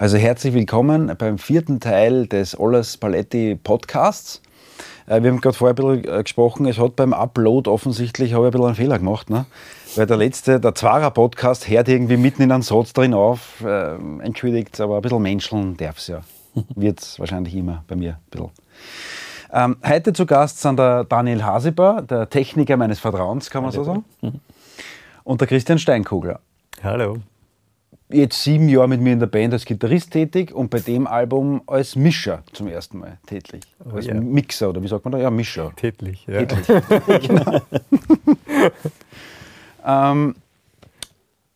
Also herzlich willkommen beim vierten Teil des Alles Paletti Podcasts. Äh, wir haben gerade vorher ein bisschen äh, gesprochen, es hat beim Upload offensichtlich habe ich ein bisschen einen Fehler gemacht. Ne? Weil der letzte, der Zwarer Podcast, hört irgendwie mitten in einem Satz drin auf. Äh, entschuldigt, aber ein bisschen menscheln darf es ja. Wird es wahrscheinlich immer bei mir ein bisschen. Ähm, heute zu Gast sind der Daniel Haseber, der Techniker meines Vertrauens, kann man so sagen. Und der Christian Steinkogler. Hallo jetzt sieben Jahre mit mir in der Band als Gitarrist tätig und bei dem Album als Mischer zum ersten Mal tätig. Oh, als. Mixer oder wie sagt man da? Ja, Mischer. Tätlich, ja. Tätlich. genau. ähm,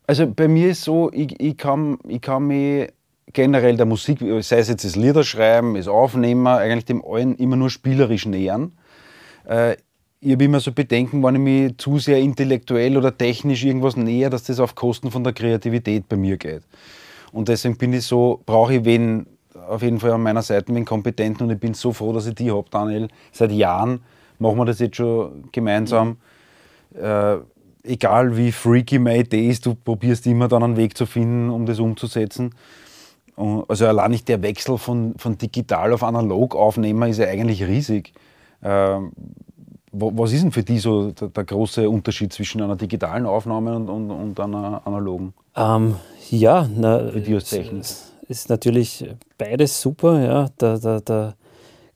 also bei mir ist so, ich, ich, kann, ich kann mich generell der Musik, sei es jetzt das Liederschreiben, das Aufnehmen, eigentlich dem allen immer nur spielerisch nähern. Äh, ich habe immer so Bedenken, wenn ich mich zu sehr intellektuell oder technisch irgendwas näher, dass das auf Kosten von der Kreativität bei mir geht. Und deswegen bin ich so, brauche ich wen, auf jeden Fall an meiner Seite, wen Kompetenten und ich bin so froh, dass ich die habe, Daniel. Seit Jahren machen wir das jetzt schon gemeinsam. Äh, egal wie freaky meine Idee ist, du probierst immer dann einen Weg zu finden, um das umzusetzen. Also allein nicht der Wechsel von, von digital auf analog aufnehmen ist ja eigentlich riesig. Äh, was ist denn für die so der, der, große Unterschied zwischen einer digitalen Aufnahme und, und, und einer analogen? Ähm, ja, na, Videotechnik. Ist natürlich beides super. Ja. Der, der, der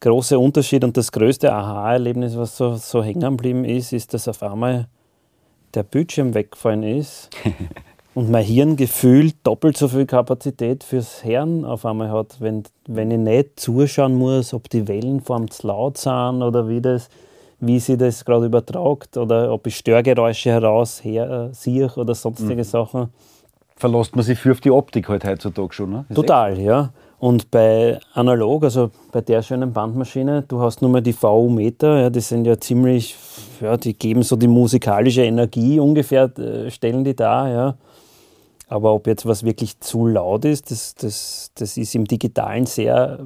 große Unterschied und das größte Aha-Erlebnis, was so, so hängen geblieben ist, ist, dass auf einmal der Bildschirm weggefallen ist und mein Hirn gefühlt doppelt so viel Kapazität fürs Hören auf einmal hat, wenn, wenn ich nicht zuschauen muss, ob die Wellenform zu laut sind oder wie das wie sie das gerade übertragt oder ob ich Störgeräusche heraus her, äh, oder sonstige mhm. Sachen. Verlässt man sich für auf die Optik halt heutzutage schon, ne? Total, ja. Und bei analog, also bei der schönen Bandmaschine, du hast nur mal die VU-Meter, ja, die sind ja ziemlich, ja, die geben so die musikalische Energie ungefähr, äh, stellen die da, ja. Aber ob jetzt was wirklich zu laut ist, das, das, das ist im Digitalen sehr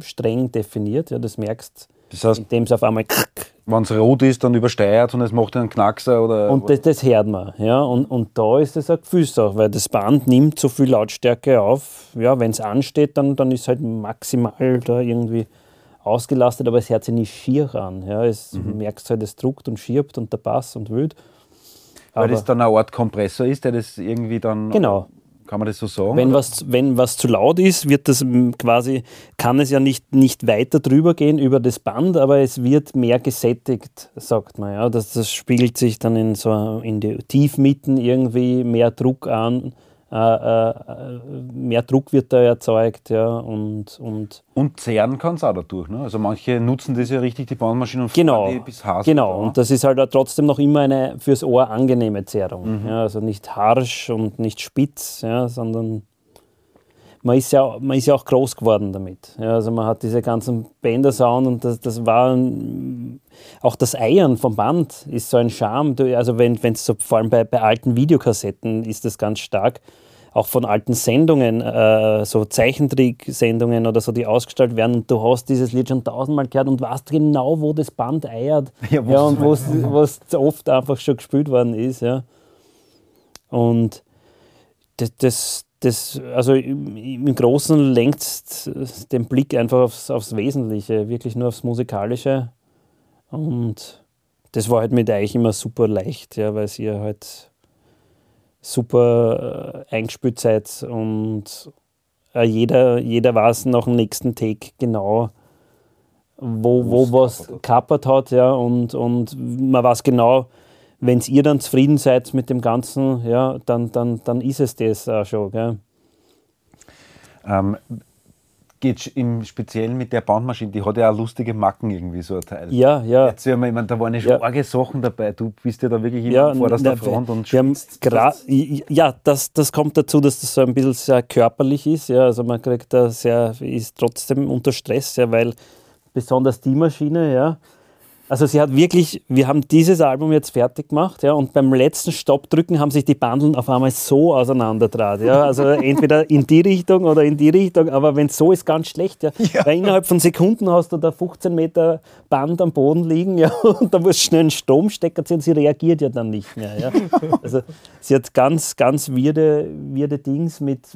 streng definiert, ja, das merkst das heißt, indem es auf einmal wenn es rot ist, dann übersteuert und es macht einen Knackser oder. Und das, das hört man, ja. Und, und da ist es eine Gefühlssache, weil das Band nimmt so viel Lautstärke auf. Ja, wenn es ansteht, dann, dann ist halt maximal da irgendwie ausgelastet, aber es hört sich nicht schier an. Ja. Es mhm. merkst halt, es druckt und schirbt und der Bass und wild. Weil aber das dann eine Art Kompressor ist, der das irgendwie dann. Genau, kann man das so sagen? Wenn was, wenn was zu laut ist, wird das quasi, kann es ja nicht, nicht weiter drüber gehen über das Band, aber es wird mehr gesättigt, sagt man. Ja. Das, das spiegelt sich dann in so in die Tiefmitten irgendwie mehr Druck an mehr Druck wird da erzeugt. Ja, und, und, und zehren kann es auch dadurch. Ne? Also manche nutzen das ja richtig, die Bandmaschine, und genau, die bis Haas. Genau, und das ist halt trotzdem noch immer eine fürs Ohr angenehme Zehrung. Mhm. Ja, also nicht harsch und nicht spitz, ja, sondern man ist, ja, man ist ja auch groß geworden damit. Ja, also man hat diese ganzen Bänder-Sound und das, das war auch das Eiern vom Band ist so ein Charme. Also wenn es so, vor allem bei, bei alten Videokassetten ist das ganz stark. Auch von alten Sendungen, äh, so Zeichentrick-Sendungen oder so, die ausgestrahlt werden und du hast dieses Lied schon tausendmal gehört und weißt genau, wo das Band eiert. Ja, ja und was oft einfach schon gespielt worden ist. Ja. Und das, das, das, also im Großen lenkt den Blick einfach aufs, aufs Wesentliche, wirklich nur aufs Musikalische. Und das war halt mit euch immer super leicht, ja, weil ihr halt super äh, eingespielt seid und äh, jeder, jeder weiß nach dem nächsten Take genau, wo, wo was kappert hat, ja, und, und man weiß genau, wenn ihr dann zufrieden seid mit dem Ganzen, ja, dann, dann, dann ist es das auch schon. Gell? Ähm, geht im Speziellen mit der Bandmaschine, die hat ja auch lustige Macken irgendwie so ein Teil. Ja, ja. Erzähl mal, ich meine, da waren ja schon ja. arge Sachen dabei. Du bist ja da wirklich immer ja, vor der Front und haben Ja, das, das kommt dazu, dass das so ein bisschen sehr körperlich ist. Ja, also man kriegt da sehr, ist trotzdem unter Stress, ja, weil besonders die Maschine, ja, also sie hat wirklich, wir haben dieses Album jetzt fertig gemacht, ja, und beim letzten Stoppdrücken haben sich die Bandeln auf einmal so auseinanderdraht, ja, also entweder in die Richtung oder in die Richtung, aber wenn es so ist, ganz schlecht, ja. ja. Weil innerhalb von Sekunden hast du da 15 Meter Band am Boden liegen, ja, und da musst du schnell einen Stromstecker ziehen, sie reagiert ja dann nicht mehr, ja. Also sie hat ganz, ganz wirde, wirde Dings mit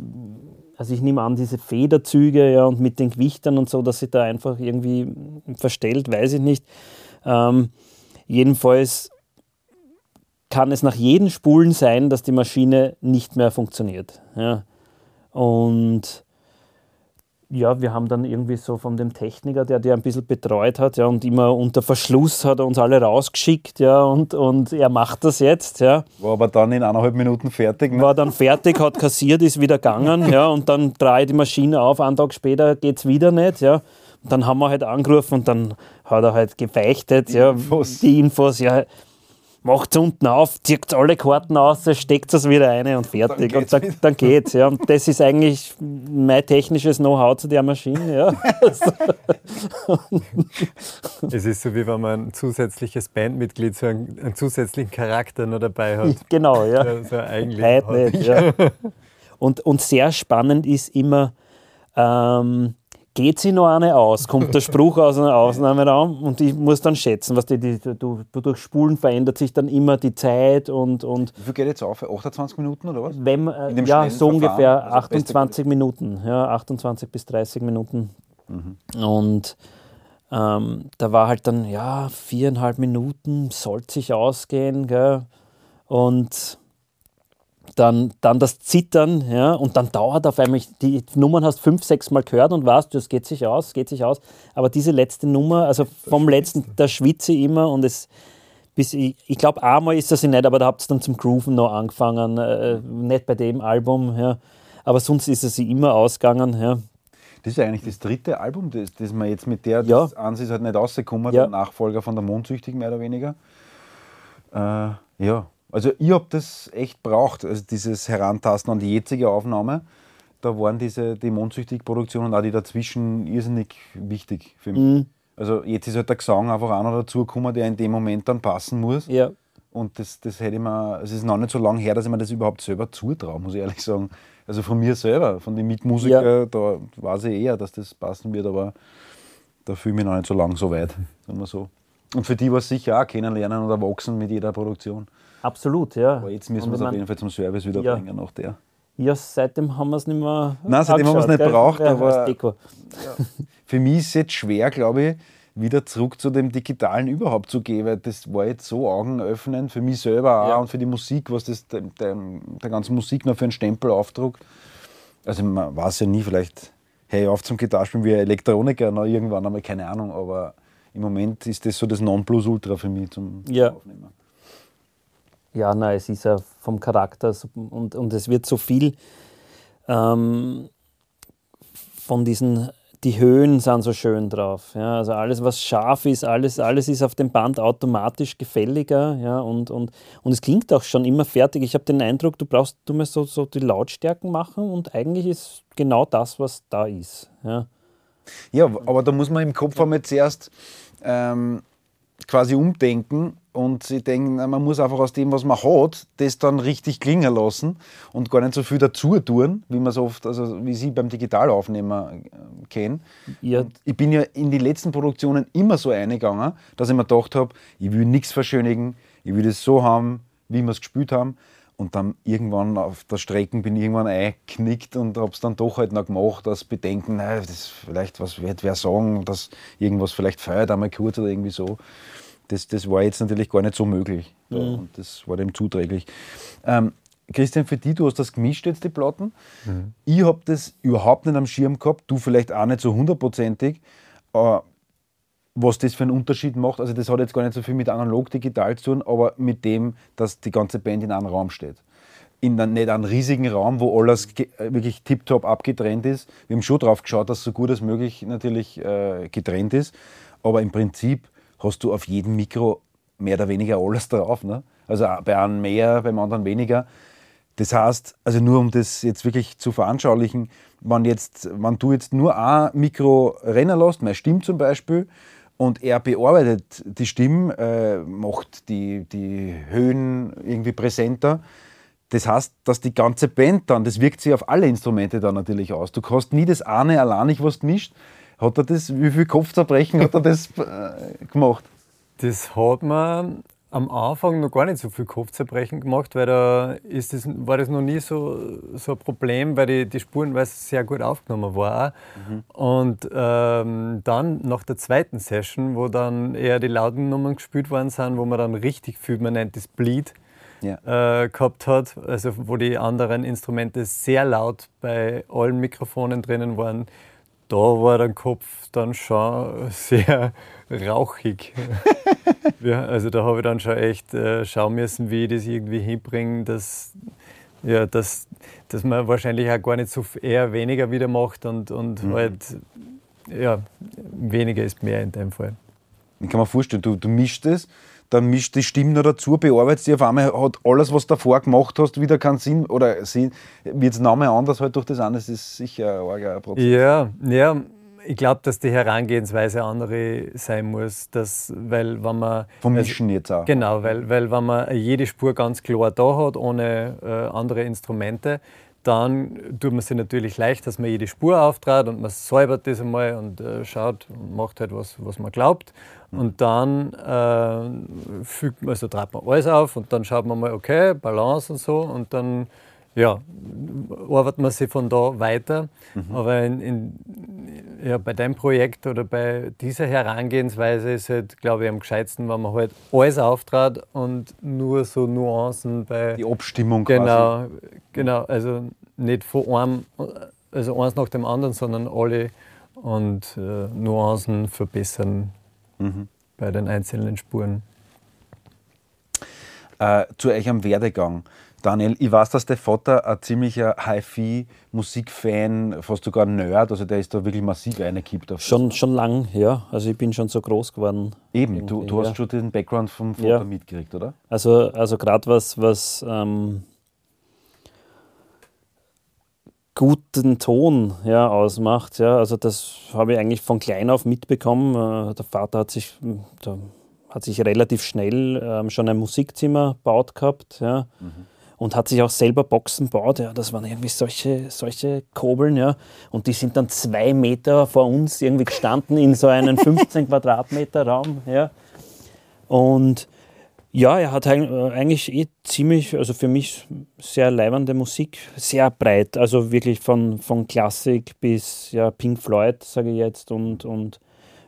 also ich nehme an, diese Federzüge ja, und mit den Gewichtern und so, dass sie da einfach irgendwie verstellt, weiß ich nicht. Ähm, jedenfalls kann es nach jedem Spulen sein, dass die Maschine nicht mehr funktioniert. Ja. Und ja, wir haben dann irgendwie so von dem Techniker, der die ein bisschen betreut hat, ja, und immer unter Verschluss hat er uns alle rausgeschickt, ja, und, und er macht das jetzt, ja. War aber dann in eineinhalb Minuten fertig, ne? War dann fertig, hat kassiert, ist wieder gegangen, ja, und dann drehe ich die Maschine auf, einen Tag später geht es wieder nicht, ja. Dann haben wir halt angerufen und dann hat er halt gefeichtet, die ja, Infos. die Infos, ja, macht es unten auf, zieht alle Karten aus, steckt es wieder rein und fertig. Dann und dann, dann geht's. Ja. Und das ist eigentlich mein technisches Know-how zu der Maschine. Ja. es ist so, wie wenn man ein zusätzliches Bandmitglied, so einen, einen zusätzlichen Charakter noch dabei hat. Genau, ja. ja so eigentlich Heute nicht, ja. Und, und sehr spannend ist immer, ähm, geht sie noch eine aus, kommt der Spruch aus einem Ausnahmeraum und ich muss dann schätzen, was die, die, du, durch Spulen verändert sich dann immer die Zeit und. und Wie viel geht jetzt auf? 28 Minuten oder was? Wenn, äh, ja, so ungefähr also 28 Minuten, ja, 28 bis 30 Minuten. Mhm. Und ähm, da war halt dann, ja, viereinhalb Minuten, sollte sich ausgehen, gell? Und dann, dann das Zittern, ja, und dann dauert auf einmal, die Nummern hast fünf, sechs Mal gehört und weißt, das geht sich aus, geht sich aus. Aber diese letzte Nummer, also vom letzten, da schwitze ich immer und es, bis ich, ich glaube, einmal ist das nicht, aber da habt ihr dann zum Grooven noch angefangen, äh, nicht bei dem Album, ja. Aber sonst ist es immer ausgegangen, ja. Das ist ja eigentlich das dritte Album, das, das man jetzt mit der, ja. das ist halt nicht rausgekommen, ja. der Nachfolger von der Mondsüchtigen mehr oder weniger. Äh, ja, also ich habe das echt braucht, also dieses Herantasten an die jetzige Aufnahme. Da waren diese die Mondsüchtig-Produktionen und auch die dazwischen irrsinnig wichtig für mich. Mhm. Also jetzt ist halt der Gesang einfach einer dazugekommen, der in dem Moment dann passen muss. Ja. Und das, das hätte ich mir, es ist noch nicht so lange her, dass ich mir das überhaupt selber zutraue, muss ich ehrlich sagen. Also von mir selber, von den Mitmusikern, ja. da weiß ich eher, dass das passen wird, aber da fühle ich mich noch nicht so lange so weit, sagen wir so. Und für die war es sicher auch kennenlernen oder wachsen mit jeder Produktion. Absolut, ja. Aber jetzt müssen wir es auf jeden Fall zum Service wieder ja. bringen nach der. Ja, seitdem haben wir es nicht mehr. Nein, seitdem haben wir es nicht braucht, aber ja. für mich ist es jetzt schwer, glaube ich, wieder zurück zu dem Digitalen überhaupt zu gehen, weil das war jetzt so augenöffnend für mich selber auch ja. und für die Musik, was das der, der, der ganzen Musik noch für einen Stempel auftrug. Also man weiß ja nie, vielleicht hey auf zum Gitarrespielen wie ein Elektroniker noch irgendwann einmal, keine Ahnung, aber im Moment ist das so das Nonplusultra für mich zum ja. Aufnehmen. Ja, nein, es ist ja vom Charakter und, und es wird so viel ähm, von diesen, die Höhen sind so schön drauf. Ja, also alles, was scharf ist, alles, alles ist auf dem Band automatisch gefälliger ja, und, und, und es klingt auch schon immer fertig. Ich habe den Eindruck, du brauchst du musst so, so die Lautstärken machen und eigentlich ist genau das, was da ist. Ja, ja aber da muss man im Kopf einmal zuerst ähm, quasi umdenken und sie denken, man muss einfach aus dem, was man hat, das dann richtig klingen lassen und gar nicht so viel dazu tun, wie man es oft, also wie Sie beim Digitalaufnehmer äh, kennen. Ja. Ich bin ja in die letzten Produktionen immer so eingegangen, dass ich mir gedacht habe, ich will nichts verschönigen, ich will das so haben, wie wir es gespielt haben. Und dann irgendwann auf der Strecke bin ich irgendwann eingeknickt und habe es dann doch halt noch gemacht, das Bedenken, naja, das vielleicht, was wird wer sagen, dass irgendwas vielleicht feiert einmal kurz oder irgendwie so. Das, das war jetzt natürlich gar nicht so möglich. Mhm. Und das war dem zuträglich. Ähm, Christian, für dich, du hast das gemischt jetzt, die Platten. Mhm. Ich habe das überhaupt nicht am Schirm gehabt, du vielleicht auch nicht so hundertprozentig. Äh, was das für einen Unterschied macht. Also das hat jetzt gar nicht so viel mit analog digital zu tun, aber mit dem, dass die ganze Band in einem Raum steht. In einem, nicht einem riesigen Raum, wo alles wirklich tiptop abgetrennt ist. Wir haben schon drauf geschaut, dass so gut als möglich natürlich äh, getrennt ist, aber im Prinzip hast du auf jedem Mikro mehr oder weniger alles drauf. Ne? Also bei einem mehr, beim anderen weniger. Das heißt, also nur um das jetzt wirklich zu veranschaulichen, wenn, jetzt, wenn du jetzt nur ein Mikro rennen lässt, meine Stimme zum Beispiel, und er bearbeitet die Stimme, äh, macht die, die Höhen irgendwie präsenter. Das heißt, dass die ganze Band dann, das wirkt sich auf alle Instrumente dann natürlich aus. Du kannst nie das eine allein, was du mischt. Hat er das, wie viel Kopfzerbrechen hat er das äh, gemacht? Das hat man am Anfang noch gar nicht so viel Kopfzerbrechen gemacht, weil da ist das, war das noch nie so, so ein Problem, weil die, die Spurenweise sehr gut aufgenommen war. Mhm. Und ähm, dann nach der zweiten Session, wo dann eher die lauten Nummern gespielt worden sind, wo man dann richtig viel, man nennt das Bleed, ja. äh, gehabt hat, also wo die anderen Instrumente sehr laut bei allen Mikrofonen drinnen waren, da war der Kopf dann schon sehr rauchig. ja, also da habe ich dann schon echt äh, schauen müssen, wie ich das irgendwie hinbringe, dass, ja, dass, dass man wahrscheinlich auch gar nicht so eher weniger wieder macht und, und mhm. halt ja, weniger ist mehr in dem Fall. Ich kann mir vorstellen, du, du mischst es dann mischt die Stimme noch dazu, bearbeitet die auf einmal, hat alles, was du davor gemacht hast, wieder keinen Sinn oder wird es nochmal anders halt durch das an, das ist sicher ein Prozess. Ja, ja, ich glaube, dass die Herangehensweise andere sein muss, dass, weil wenn man... Vom Mischen jetzt auch. Genau, weil, weil wenn man jede Spur ganz klar da hat, ohne äh, andere Instrumente, dann tut man sich natürlich leicht, dass man jede Spur auftrat und man säubert das einmal und äh, schaut und macht halt was, was man glaubt. Und dann äh, fügt man, also trat man alles auf und dann schaut man mal, okay, Balance und so und dann ja, arbeitet man sich von da weiter. Mhm. Aber in, in, ja, bei deinem Projekt oder bei dieser Herangehensweise ist halt, glaube ich, am gescheitsten, wenn man halt alles auftrat und nur so Nuancen bei. Die Abstimmung genau, quasi. Genau, also nicht von einem, also eins nach dem anderen, sondern alle und äh, Nuancen verbessern mhm. bei den einzelnen Spuren. Äh, zu euch am Werdegang. Daniel, ich weiß, dass der Vater ein ziemlicher Hi-Fi-Musikfan, fast sogar ein Nerd, also der ist da wirklich massiv reingekippt. Schon, schon lang, ja. Also ich bin schon so groß geworden. Eben, du, du hast ja. schon den Background vom Vater ja. mitgekriegt, oder? Also, also gerade was, was ähm, guten Ton ja, ausmacht, ja. Also das habe ich eigentlich von klein auf mitbekommen. Äh, der Vater hat sich, der hat sich relativ schnell ähm, schon ein Musikzimmer gebaut gehabt, ja. Mhm und hat sich auch selber Boxen gebaut. Ja, das waren irgendwie solche, solche Kobeln, ja. Und die sind dann zwei Meter vor uns irgendwie gestanden in so einem 15 Quadratmeter Raum, ja. Und ja, er hat eigentlich eh ziemlich, also für mich sehr leibende Musik, sehr breit, also wirklich von, von Klassik bis ja, Pink Floyd, sage ich jetzt, und, und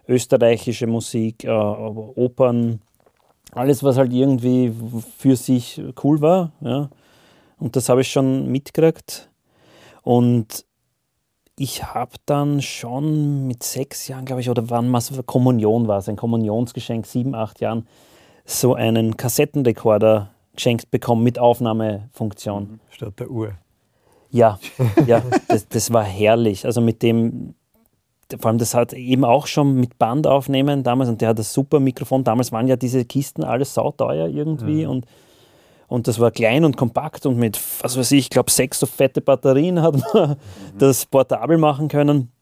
österreichische Musik, äh, Opern, alles, was halt irgendwie für sich cool war. Ja. Und das habe ich schon mitgekriegt. Und ich habe dann schon mit sechs Jahren, glaube ich, oder wann was Kommunion war, es ein Kommunionsgeschenk, sieben, acht Jahren, so einen Kassettenrekorder geschenkt bekommen mit Aufnahmefunktion. Mhm. Statt der Uhr. Ja, ja das, das war herrlich. Also mit dem vor allem das hat eben auch schon mit Band aufnehmen damals und der hat das super Mikrofon. Damals waren ja diese Kisten alles sauteuer irgendwie mhm. und, und das war klein und kompakt und mit, was weiß ich, ich glaube sechs so fette Batterien hat man mhm. das portabel machen können.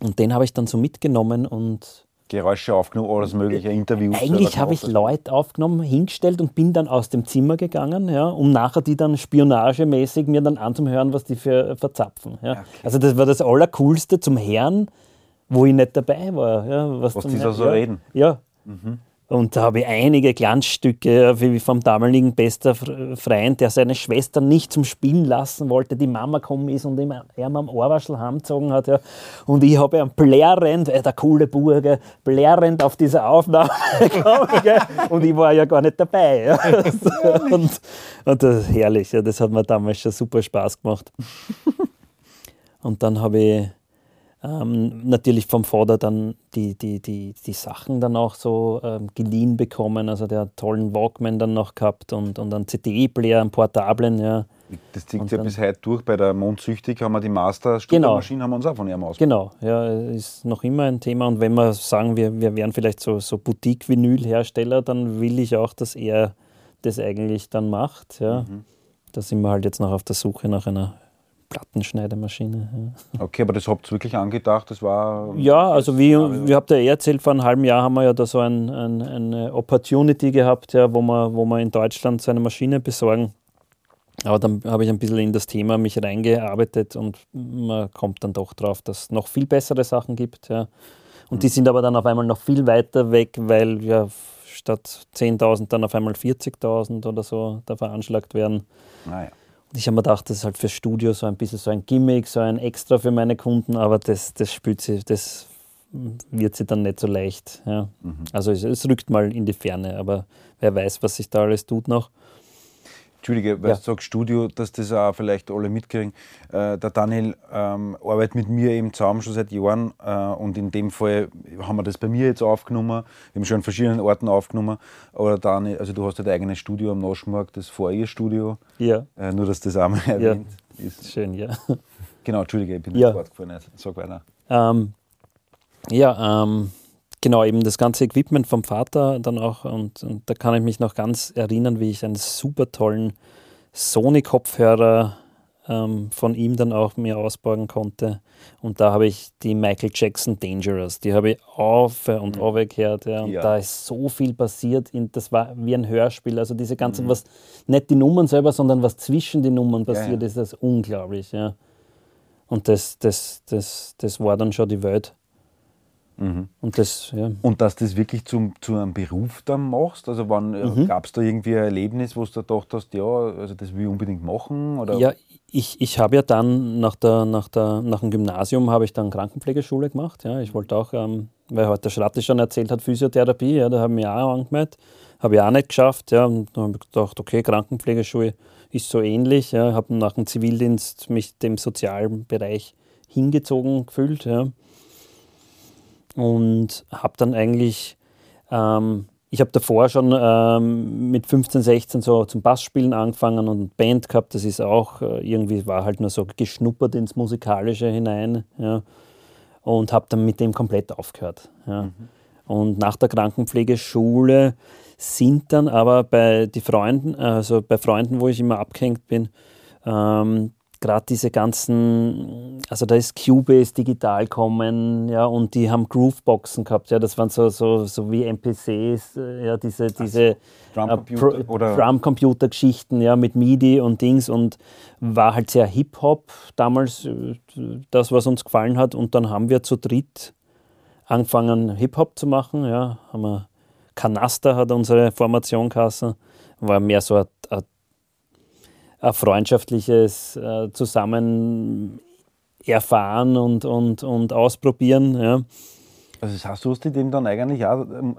Und den habe ich dann so mitgenommen und Geräusche aufgenommen, alles mögliche, Interviews. Eigentlich habe ich Leute aufgenommen, hingestellt und bin dann aus dem Zimmer gegangen, ja, um nachher die dann spionagemäßig mir dann anzuhören, was die für verzapfen. Ja. Okay. Also das war das Allercoolste zum Hören, wo ich nicht dabei war. Ja, was was die da so ja, reden. Ja. Mhm. Und da habe ich einige Glanzstücke wie vom damaligen bester Freund, der seine Schwester nicht zum Spielen lassen wollte, die Mama gekommen ist und ihm am Ohrwaschel heimgezogen hat. Ja. Und ich habe ihn blärend, äh, der coole Burger, blärend auf diese Aufnahme gekommen. und ich war ja gar nicht dabei. Ja. Und, und das ist herrlich, ja. das hat mir damals schon super Spaß gemacht. Und dann habe ich ähm, natürlich vom Vater dann die, die, die, die Sachen dann auch so ähm, geliehen bekommen. Also der hat tollen Walkman dann noch gehabt und, und einen CD-Player, einen portablen. Ja. Das zieht ja bis heute durch. Bei der Mondsüchtig haben wir die master genau. haben wir uns auch von ihrem aus. Genau, ja, ist noch immer ein Thema. Und wenn wir sagen, wir, wir wären vielleicht so, so Boutique-Vinyl-Hersteller, dann will ich auch, dass er das eigentlich dann macht. Ja. Mhm. Da sind wir halt jetzt noch auf der Suche nach einer Plattenschneidemaschine. Ja. Okay, aber das habt ihr wirklich angedacht? Das war. Ja, also wie, wie habt ihr eh erzählt, vor einem halben Jahr haben wir ja da so ein, ein, eine Opportunity gehabt, ja, wo, wir, wo wir in Deutschland so eine Maschine besorgen. Aber dann habe ich ein bisschen in das Thema mich reingearbeitet und man kommt dann doch drauf, dass es noch viel bessere Sachen gibt. Ja. Und mhm. die sind aber dann auf einmal noch viel weiter weg, weil ja statt 10.000 dann auf einmal 40.000 oder so da veranschlagt werden. Naja. Ich habe mir gedacht, das ist halt fürs Studio so ein bisschen so ein Gimmick, so ein Extra für meine Kunden, aber das, das spült sie, das wird sie dann nicht so leicht. Ja. Mhm. Also es, es rückt mal in die Ferne, aber wer weiß, was sich da alles tut noch. Entschuldige, weil Ja. du sagst Studio, dass das auch vielleicht alle mitkriegen. Äh, der Daniel ähm, arbeitet mit mir eben zusammen schon seit Jahren äh, und in dem Fall haben wir das bei mir jetzt aufgenommen. Wir haben schon an verschiedenen Orten aufgenommen. Aber Daniel, also du hast ja dein eigenes Studio am Naschmarkt, das Vorher-Studio. Ja, Äh, nur, dass das auch mal erwähnt ist. schön, ja. Genau, Entschuldige, ich bin Ja. ins Wort gefallen. Also, Sag weiter. Ähm, ja, ähm, genau, eben das ganze Equipment vom Vater dann auch. Und, und da kann ich mich noch ganz erinnern, wie ich einen super tollen Sony-Kopfhörer ähm, von ihm dann auch mir ausborgen konnte. Und da habe ich die Michael Jackson Dangerous, die habe ich auf und Mhm. auf gehört. Ja. Und Ja. da ist so viel passiert. In, das war wie ein Hörspiel. Also diese ganzen, Mhm. was nicht die Nummern selber, sondern was zwischen den Nummern passiert, ja. ist das unglaublich. Ja. Und das, das, das, das war dann schon die Welt. Mhm. Und das, ja. Und dass du das wirklich zum, zu einem Beruf dann machst? Also wann Mhm. gab es da irgendwie ein Erlebnis, wo du da gedacht hast, ja, also das will ich unbedingt machen? Oder? Ja, ich, ich habe ja dann nach, der, nach, der, nach dem Gymnasium habe ich dann Krankenpflegeschule gemacht. Ja. Ich wollte auch, ähm, weil heute der Schratte schon erzählt hat, Physiotherapie, ja, da habe ich mich auch angemeldet. Habe ich auch nicht geschafft. Ja. Und dann habe ich gedacht, okay, Krankenpflegeschule ist so ähnlich. Ja. Habe nach dem Zivildienst mich dem sozialen Bereich hingezogen gefühlt. Ja. Und habe dann eigentlich, ähm, ich habe davor schon ähm, mit 15, 16 so zum Bassspielen angefangen und eine Band gehabt. Das ist auch äh, irgendwie, war halt nur so geschnuppert ins Musikalische hinein. Ja. Und habe dann mit dem komplett aufgehört. Ja. Und nach der Krankenpflegeschule sind dann aber bei die Freunden, also bei Freunden, wo ich immer abgehängt bin, ähm, gerade diese ganzen, also da ist Cubase digital kommen, ja, und die haben Grooveboxen gehabt, ja, das waren so, so, so wie NPCs, äh, ja, diese, diese oder- Drumcomputer-Geschichten, ja, mit MIDI und Dings und war halt sehr Hip-Hop damals, äh, das, was uns gefallen hat, und dann haben wir zu dritt angefangen, Hip-Hop zu machen, ja, haben wir Kanaster hat unsere Formation geheißen, war mehr so ein, ein, ein freundschaftliches äh, Zusammen erfahren und, und, und ausprobieren. Ja. Also das heißt, du hast dich dem dann eigentlich auch ähm,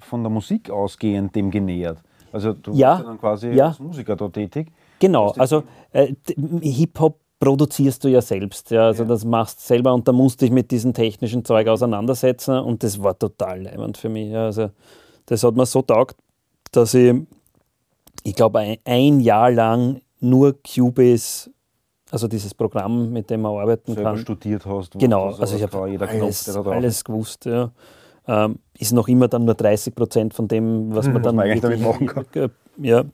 von der Musik ausgehend dem genähert. Also du Ja, bist ja dann quasi ja. als Musiker da tätig. Genau, du- also äh, Hip-Hop produzierst du ja selbst, ja, also Ja. das machst du selber und da musste ich mit diesem technischen Zeug auseinandersetzen und das war total leibend für mich. Also das hat mir so taugt, dass ich, ich glaube, ein, ein Jahr lang nur Cubase, also dieses Programm, mit dem man arbeiten Selber kann, studiert hast. Genau, also ich habe jeder Knopf, alles, alles gewusst. Ja. Ähm, ist noch immer dann nur 30 Prozent von dem, was man Was dann man eigentlich damit machen äh, Ja,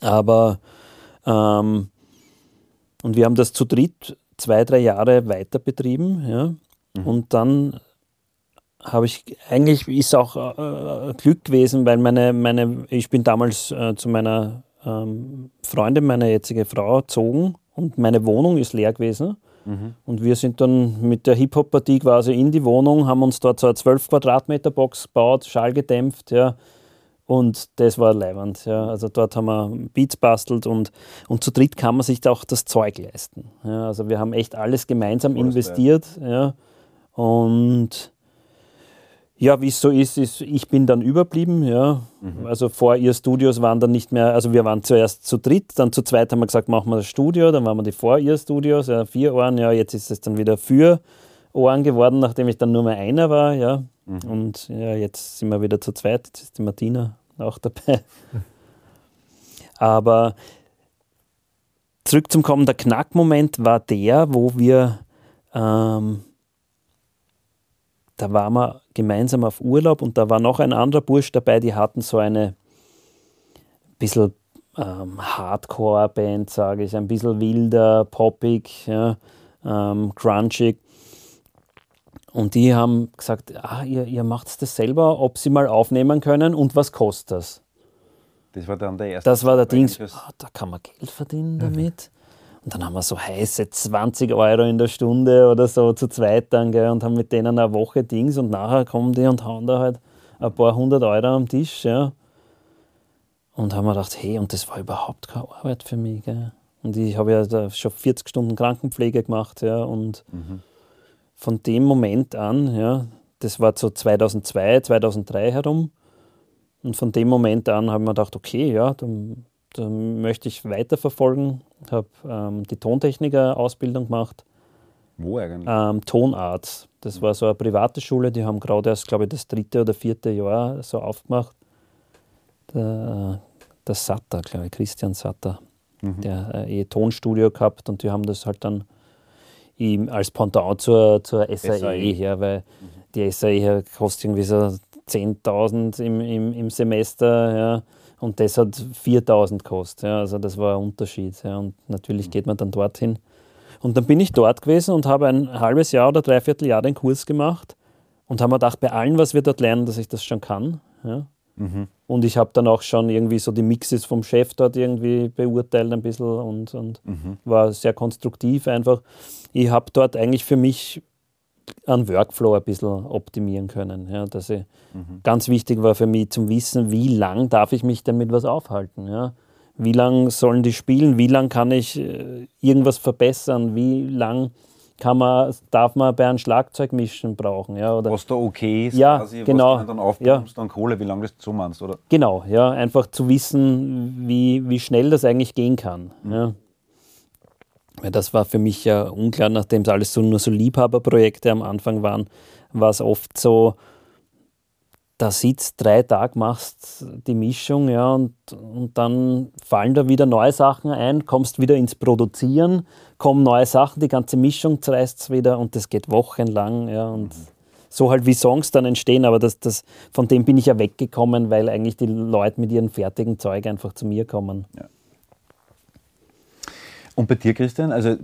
aber ähm, und wir haben das zu dritt zwei, drei Jahre weiter betrieben. Ja. Mhm. Und dann habe ich, eigentlich ist auch äh, Glück gewesen, weil meine, meine ich bin damals äh, zu meiner ähm, Freundin, meine jetzige Frau, gezogen und meine Wohnung ist leer gewesen. Mhm. Und wir sind dann mit der Hip-Hop-Partie quasi in die Wohnung, haben uns dort so eine 12 Quadratmeter Box gebaut, schallgedämpft, ja. Und das war leibend, ja. Also dort haben wir Beats bastelt und, und zu dritt kann man sich da auch das Zeug leisten. Ja. Also wir haben echt alles gemeinsam investiert, ja. Und ja, wie es so ist, ist, ich bin dann überblieben, ja. Also vor ihr Studios waren dann nicht mehr, also wir waren zuerst zu dritt, dann zu zweit haben wir gesagt, machen wir das Studio, dann waren wir die vor ihr Studios, ja, vier Ohren, ja, jetzt ist es dann wieder für Ohren geworden, nachdem ich dann nur mehr einer war, ja. Und ja, jetzt sind wir wieder zu zweit, jetzt ist die Martina auch dabei. Aber zurück zum Kommen, der Knackmoment war der, wo wir ähm, da waren wir gemeinsam auf Urlaub und da war noch ein anderer Bursch dabei, die hatten so eine bisschen ähm, Hardcore-Band, sage ich, ein bisschen wilder, poppig, ja, ähm, grungig. Und die haben gesagt, ah, ihr, ihr macht das selber, ob sie mal aufnehmen können und was kostet das? Das war dann der erste. Das war der Dings, ah, da kann man Geld verdienen damit. Und dann haben wir so heiße 20 Euro in der Stunde oder so zu zweit dann, gell, und haben mit denen eine Woche Dings und nachher kommen die und hauen da halt ein paar hundert Euro am Tisch, ja. Und haben mir gedacht, hey, und das war überhaupt keine Arbeit für mich. Gell. Und ich habe ja schon 40 Stunden Krankenpflege gemacht, ja, und mhm. von dem Moment an, ja, das war so 2002, 2003 herum, und von dem Moment an habe ich mir gedacht, okay, ja, dann möchte ich weiterverfolgen. Habe ähm, die Tontechniker-Ausbildung gemacht. Wo eigentlich? Ähm, Tonarts. Das war so eine private Schule, die haben gerade erst, glaube ich, das dritte oder vierte Jahr so aufgemacht. Der, der Satter, glaube ich, Christian Satter, mhm. der äh, eh Tonstudio gehabt und die haben das halt dann ihm als Pendant zur, zur SAE, SAE. Ja, weil mhm. die SAE kostet irgendwie so 10.000 im, im, im Semester ja, und das hat 4.000 gekostet. Ja, also das war ein Unterschied. Ja, und natürlich mhm. geht man dann dorthin. Und dann bin ich dort gewesen und habe ein halbes Jahr oder dreiviertel Jahr den Kurs gemacht und habe mir gedacht, bei allem, was wir dort lernen, dass ich das schon kann. Ja. Mhm. Und ich habe dann auch schon irgendwie so die Mixes vom Chef dort irgendwie beurteilt ein bisschen und, und mhm. war sehr konstruktiv einfach. Ich habe dort eigentlich für mich einen Workflow ein bisschen optimieren können. Ja, dass ich, mhm. Ganz wichtig war für mich zum Wissen, wie lang darf ich mich denn mit was aufhalten. Ja? Wie lang sollen die spielen? Wie lang kann ich äh, irgendwas verbessern? Wie lang kann man, darf man bei einem Schlagzeugmischen brauchen? Ja, oder, was da okay ist, ja, quasi, genau, was du dann aufpumpst, ja. dann Kohle, wie lange das so meinst, oder? Genau, ja, einfach zu wissen, wie, wie schnell das eigentlich gehen kann. Mhm. Ja. Weil das war für mich ja unklar, nachdem es alles so nur so Liebhaberprojekte am Anfang waren, war es oft so, da sitzt drei Tage, machst die Mischung, ja, und, und dann fallen da wieder neue Sachen ein, kommst wieder ins Produzieren, kommen neue Sachen, die ganze Mischung zerreißt es wieder und das geht wochenlang, ja, und so halt wie Songs dann entstehen, aber das, das, von dem bin ich ja weggekommen, weil eigentlich die Leute mit ihrem fertigen Zeug einfach zu mir kommen. Ja. Und bei dir, Christian, also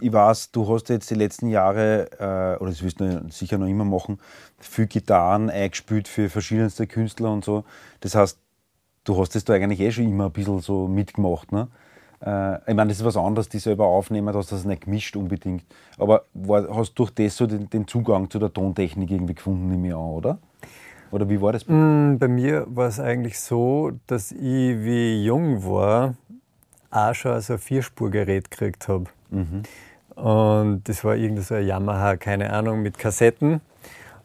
ich weiß, du hast jetzt die letzten Jahre, äh, oder das wirst du sicher noch immer machen, viel Gitarren eingespielt für verschiedenste Künstler und so. Das heißt, du hast das da eigentlich eh schon immer ein bisschen so mitgemacht. Ne? Äh, ich meine, das ist was anderes, die selber aufnehmen, du hast das nicht gemischt unbedingt. Aber war, hast du durch das so den, den, Zugang zu der Tontechnik irgendwie gefunden, nehme ich an, oder? Oder wie war das? Bei, mm, bei mir war es eigentlich so, dass ich, wie jung war, auch schon so ein Vierspurgerät gekriegt habe. Mhm. Und das war irgendwie so ein Yamaha, keine Ahnung, mit Kassetten.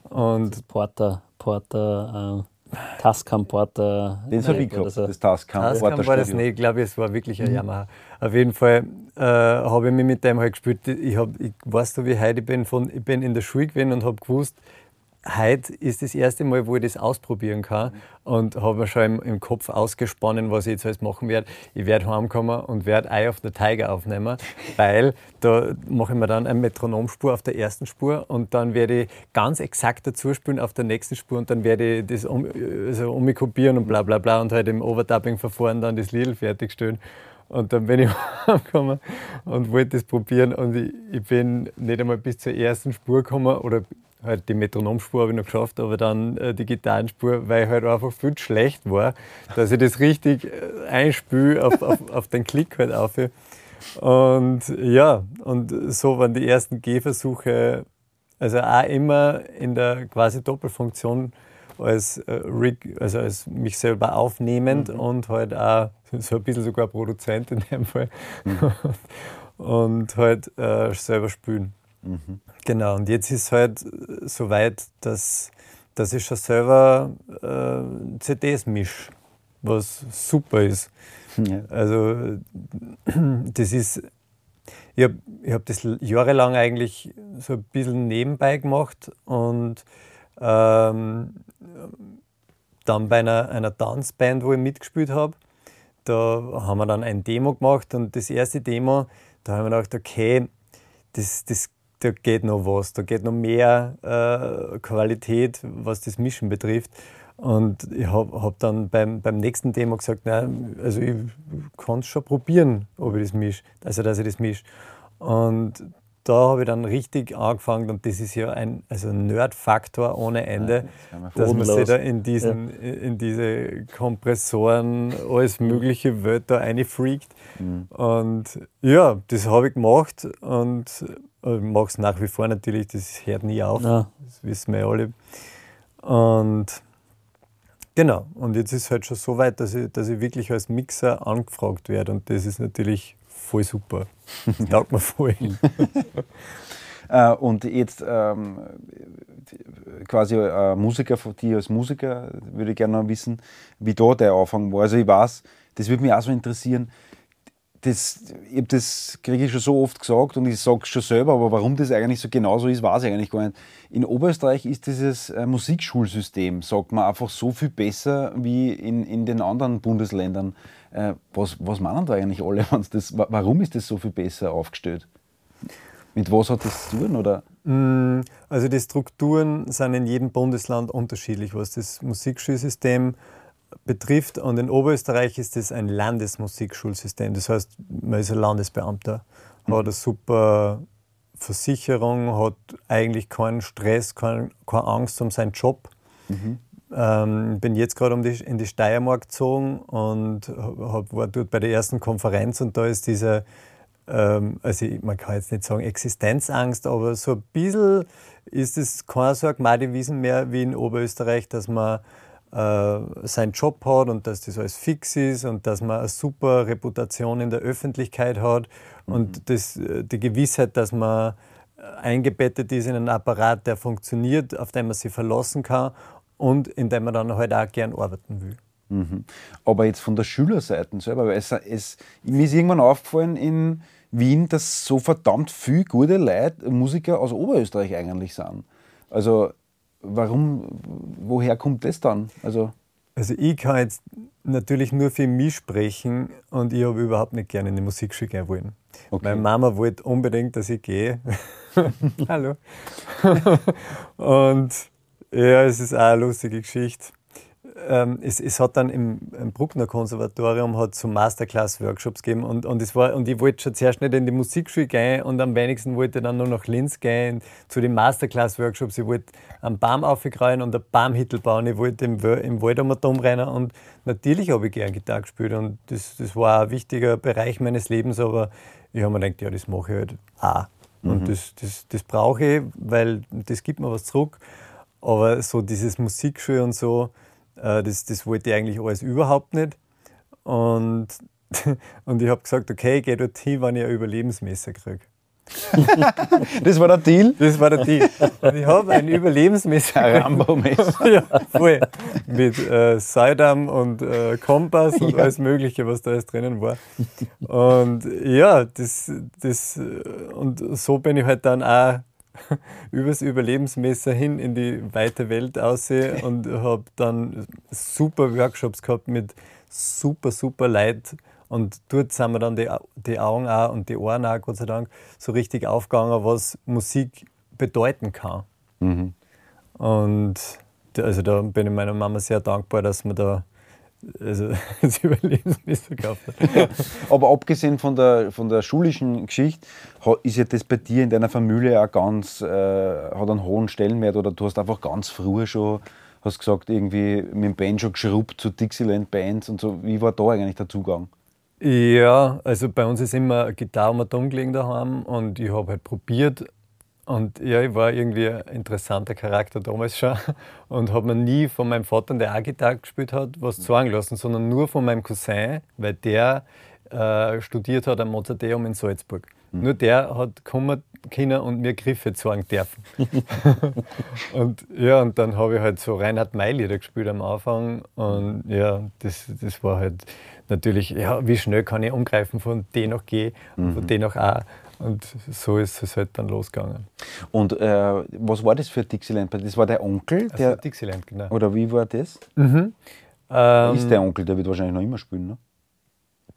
Und Porter, Porter, äh, Tascam Porter. Den habe ich gehabt, so. das Tascam, Tascam Porter war das nicht, ich glaube, es war wirklich ein mhm. Yamaha. Auf jeden Fall äh, habe ich mich mit dem halt gespielt. Ich, hab, ich weißt du, wie heute ich bin, von, ich bin in der Schule gewesen und habe gewusst, heute ist das erste Mal, wo ich das ausprobieren kann und habe mir schon im, im, Kopf ausgesponnen, was ich jetzt alles machen werde. Ich werde heimkommen und werde Eye of the Tiger aufnehmen, weil da mache ich mir dann eine Metronomspur auf der ersten Spur und dann werde ich ganz exakt dazu spielen auf der nächsten Spur und dann werde ich das um, also mich kopieren und bla bla bla und halt im Overdubbing-Verfahren dann das Lied fertigstellen. Und dann bin ich heimgekommen und wollte das probieren und ich, ich bin nicht einmal bis zur ersten Spur gekommen oder halt die Metronomspur habe ich noch geschafft, aber dann äh, die Gitarrenspur, weil ich halt einfach viel zu schlecht war, dass ich das richtig äh, einspüle auf, auf, auf den Klick halt auf. Und ja, und so waren die ersten Gehversuche, also auch immer in der quasi Doppelfunktion als äh, Rig, also als mich selber aufnehmend mhm. und halt auch so ein bisschen sogar Produzent in dem Fall mhm. und halt äh, selber spülen. Mhm. Genau, und jetzt ist es halt so weit, dass, dass ich schon selber äh, CDs mische, was super ist. Ja. Also, das ist, ich habe hab das jahrelang eigentlich so ein bisschen nebenbei gemacht und ähm, dann bei einer, einer Tanzband, wo ich mitgespielt habe, da haben wir dann ein Demo gemacht und das erste Demo, da haben wir gedacht, okay, das, das da geht noch was, da geht noch mehr äh, Qualität, was das Mischen betrifft. Und ich habe hab dann beim, beim nächsten Thema gesagt, nein, also ich kann es schon probieren, ob ich das mische, also dass ich das mische. Und da habe ich dann richtig angefangen und das ist ja ein also Nerd-Faktor ohne Ende, ja, dass man sich da in, diesen, ja. in diese Kompressoren alles mögliche Wörter einfreakt. Mhm. Und ja, das habe ich gemacht und ich mache es nach wie vor natürlich, das hört nie auf, ja. das wissen wir alle. Und Genau, und jetzt ist es halt schon so weit, dass ich, dass ich wirklich als Mixer angefragt werde und das ist natürlich voll super. Taugt mir voll. Äh, und jetzt ähm, quasi äh, Musiker von dir als Musiker, würde ich gerne noch wissen, wie da der Anfang war. Also ich weiß, das würde mich auch so interessieren. Das, ich das kriege ich schon so oft gesagt und ich sage es schon selber, aber warum das eigentlich so genauso ist, weiß ich eigentlich gar nicht. In Oberösterreich ist dieses äh, Musikschulsystem, sagt man, einfach so viel besser wie in, in den anderen Bundesländern. Äh, was, was meinen da eigentlich alle? Das, warum ist das so viel besser aufgestellt? Mit was hat das zu tun? Oder? Mm, also die Strukturen sind in jedem Bundesland unterschiedlich, was das Musikschulsystem betrifft. Und in Oberösterreich ist es ein Landesmusikschulsystem. Das heißt, man ist ein Landesbeamter, mhm. hat eine super Versicherung, hat eigentlich keinen Stress, kein, keine Angst um seinen Job. Mhm. Ähm, bin jetzt gerade um in die Steiermark gezogen und hab, war dort bei der ersten Konferenz und da ist diese ähm, also man kann jetzt nicht sagen Existenzangst, aber so ein bisschen ist es keine so Wiesen mehr wie in Oberösterreich, dass man äh, seinen Job hat und dass das alles fix ist und dass man eine super Reputation in der Öffentlichkeit hat mhm. und das, äh, die Gewissheit, dass man eingebettet ist in einen Apparat, der funktioniert, auf den man sich verlassen kann und in dem man dann halt auch gern arbeiten will. Mhm. Aber jetzt von der Schülerseite selber, weil es, es, mir ist irgendwann aufgefallen in Wien, dass so verdammt viele gute Leute, Musiker aus Oberösterreich eigentlich sind. Also warum, woher kommt das dann? Also, also ich kann jetzt natürlich nur für mich sprechen und ich habe überhaupt nicht gerne in die Musikschule gehen wollen. Okay. Meine Mama wollte unbedingt, dass ich gehe. Hallo. und ja, es ist auch eine lustige Geschichte ähm, es, es, hat dann im, im Bruckner Konservatorium hat so Masterclass-Workshops gegeben und, und, es war, und ich wollte schon zuerst nicht in die Musikschule gehen und am wenigsten wollte ich dann nur nach Linz gehen zu den Masterclass-Workshops. Ich wollte am Baum aufgreifen und ein Baumhittel bauen. Ich wollte im, im Wald um Dom rennen und natürlich habe ich gerne Gitarre gespielt und das, das war ein wichtiger Bereich meines Lebens, aber ich habe mir gedacht, ja, das mache ich halt auch. Und mhm. das, das, das brauche ich, weil das gibt mir was zurück. Aber so dieses Musikschule und so, äh, das, das wollte ich eigentlich alles überhaupt nicht. Und, und ich habe gesagt, okay, gehe dorthin, wenn ich ein Überlebensmesser kriege. das war der Deal? Das war der Deal. Und ich habe ein Überlebensmesser. Ein Rambo-Messer. ja, voll. Mit äh, Seidam und äh, Kompass und ja. alles Mögliche, was da alles drinnen war. Und ja, das, das, und so bin ich halt dann auch übers Überlebensmesser hin in die weite Welt aussehe und habe dann super Workshops gehabt mit super, super Leid. Und dort sind mir dann die, die Augen auch und die Ohren auch, Gott sei Dank, so richtig aufgegangen, was Musik bedeuten kann. Mhm. Und also da bin ich meiner Mama sehr dankbar, dass man da also das Überlebensmittel gekauft hat. Aber abgesehen von der, von der schulischen Geschichte, ist ja das bei dir in deiner Familie auch ganz, äh, hat einen hohen Stellenwert oder du hast einfach ganz früh schon, hast gesagt, irgendwie mit dem Banjo geschrubbt zu Dixieland Bands und so. Wie war da eigentlich der Zugang? Ja, also bei uns ist immer Gitarre und Tom gelegen daheim und ich habe halt probiert, und ja, ich war irgendwie ein interessanter Charakter damals schon und habe mir nie von meinem Vater, der auch Gitarre gespielt hat, was sagen lassen, sondern nur von meinem Cousin, weil der äh, studiert hat am Mozarteum in Salzburg. Mhm. Nur der hat kommen können und mir Griffe zeigen dürfen. und ja, und dann habe ich halt so Reinhard May-Lieder gespielt am Anfang und ja, das, das war halt natürlich, ja, wie schnell kann ich umgreifen von D nach G und von mhm. D nach A. Und so ist es halt dann losgegangen. Und äh, was war das für Dixieland? Das war der Onkel? Der, also Dixieland, genau. Oder wie war das? Mhm. Ähm, ist der Onkel, der wird wahrscheinlich noch immer spielen, ne?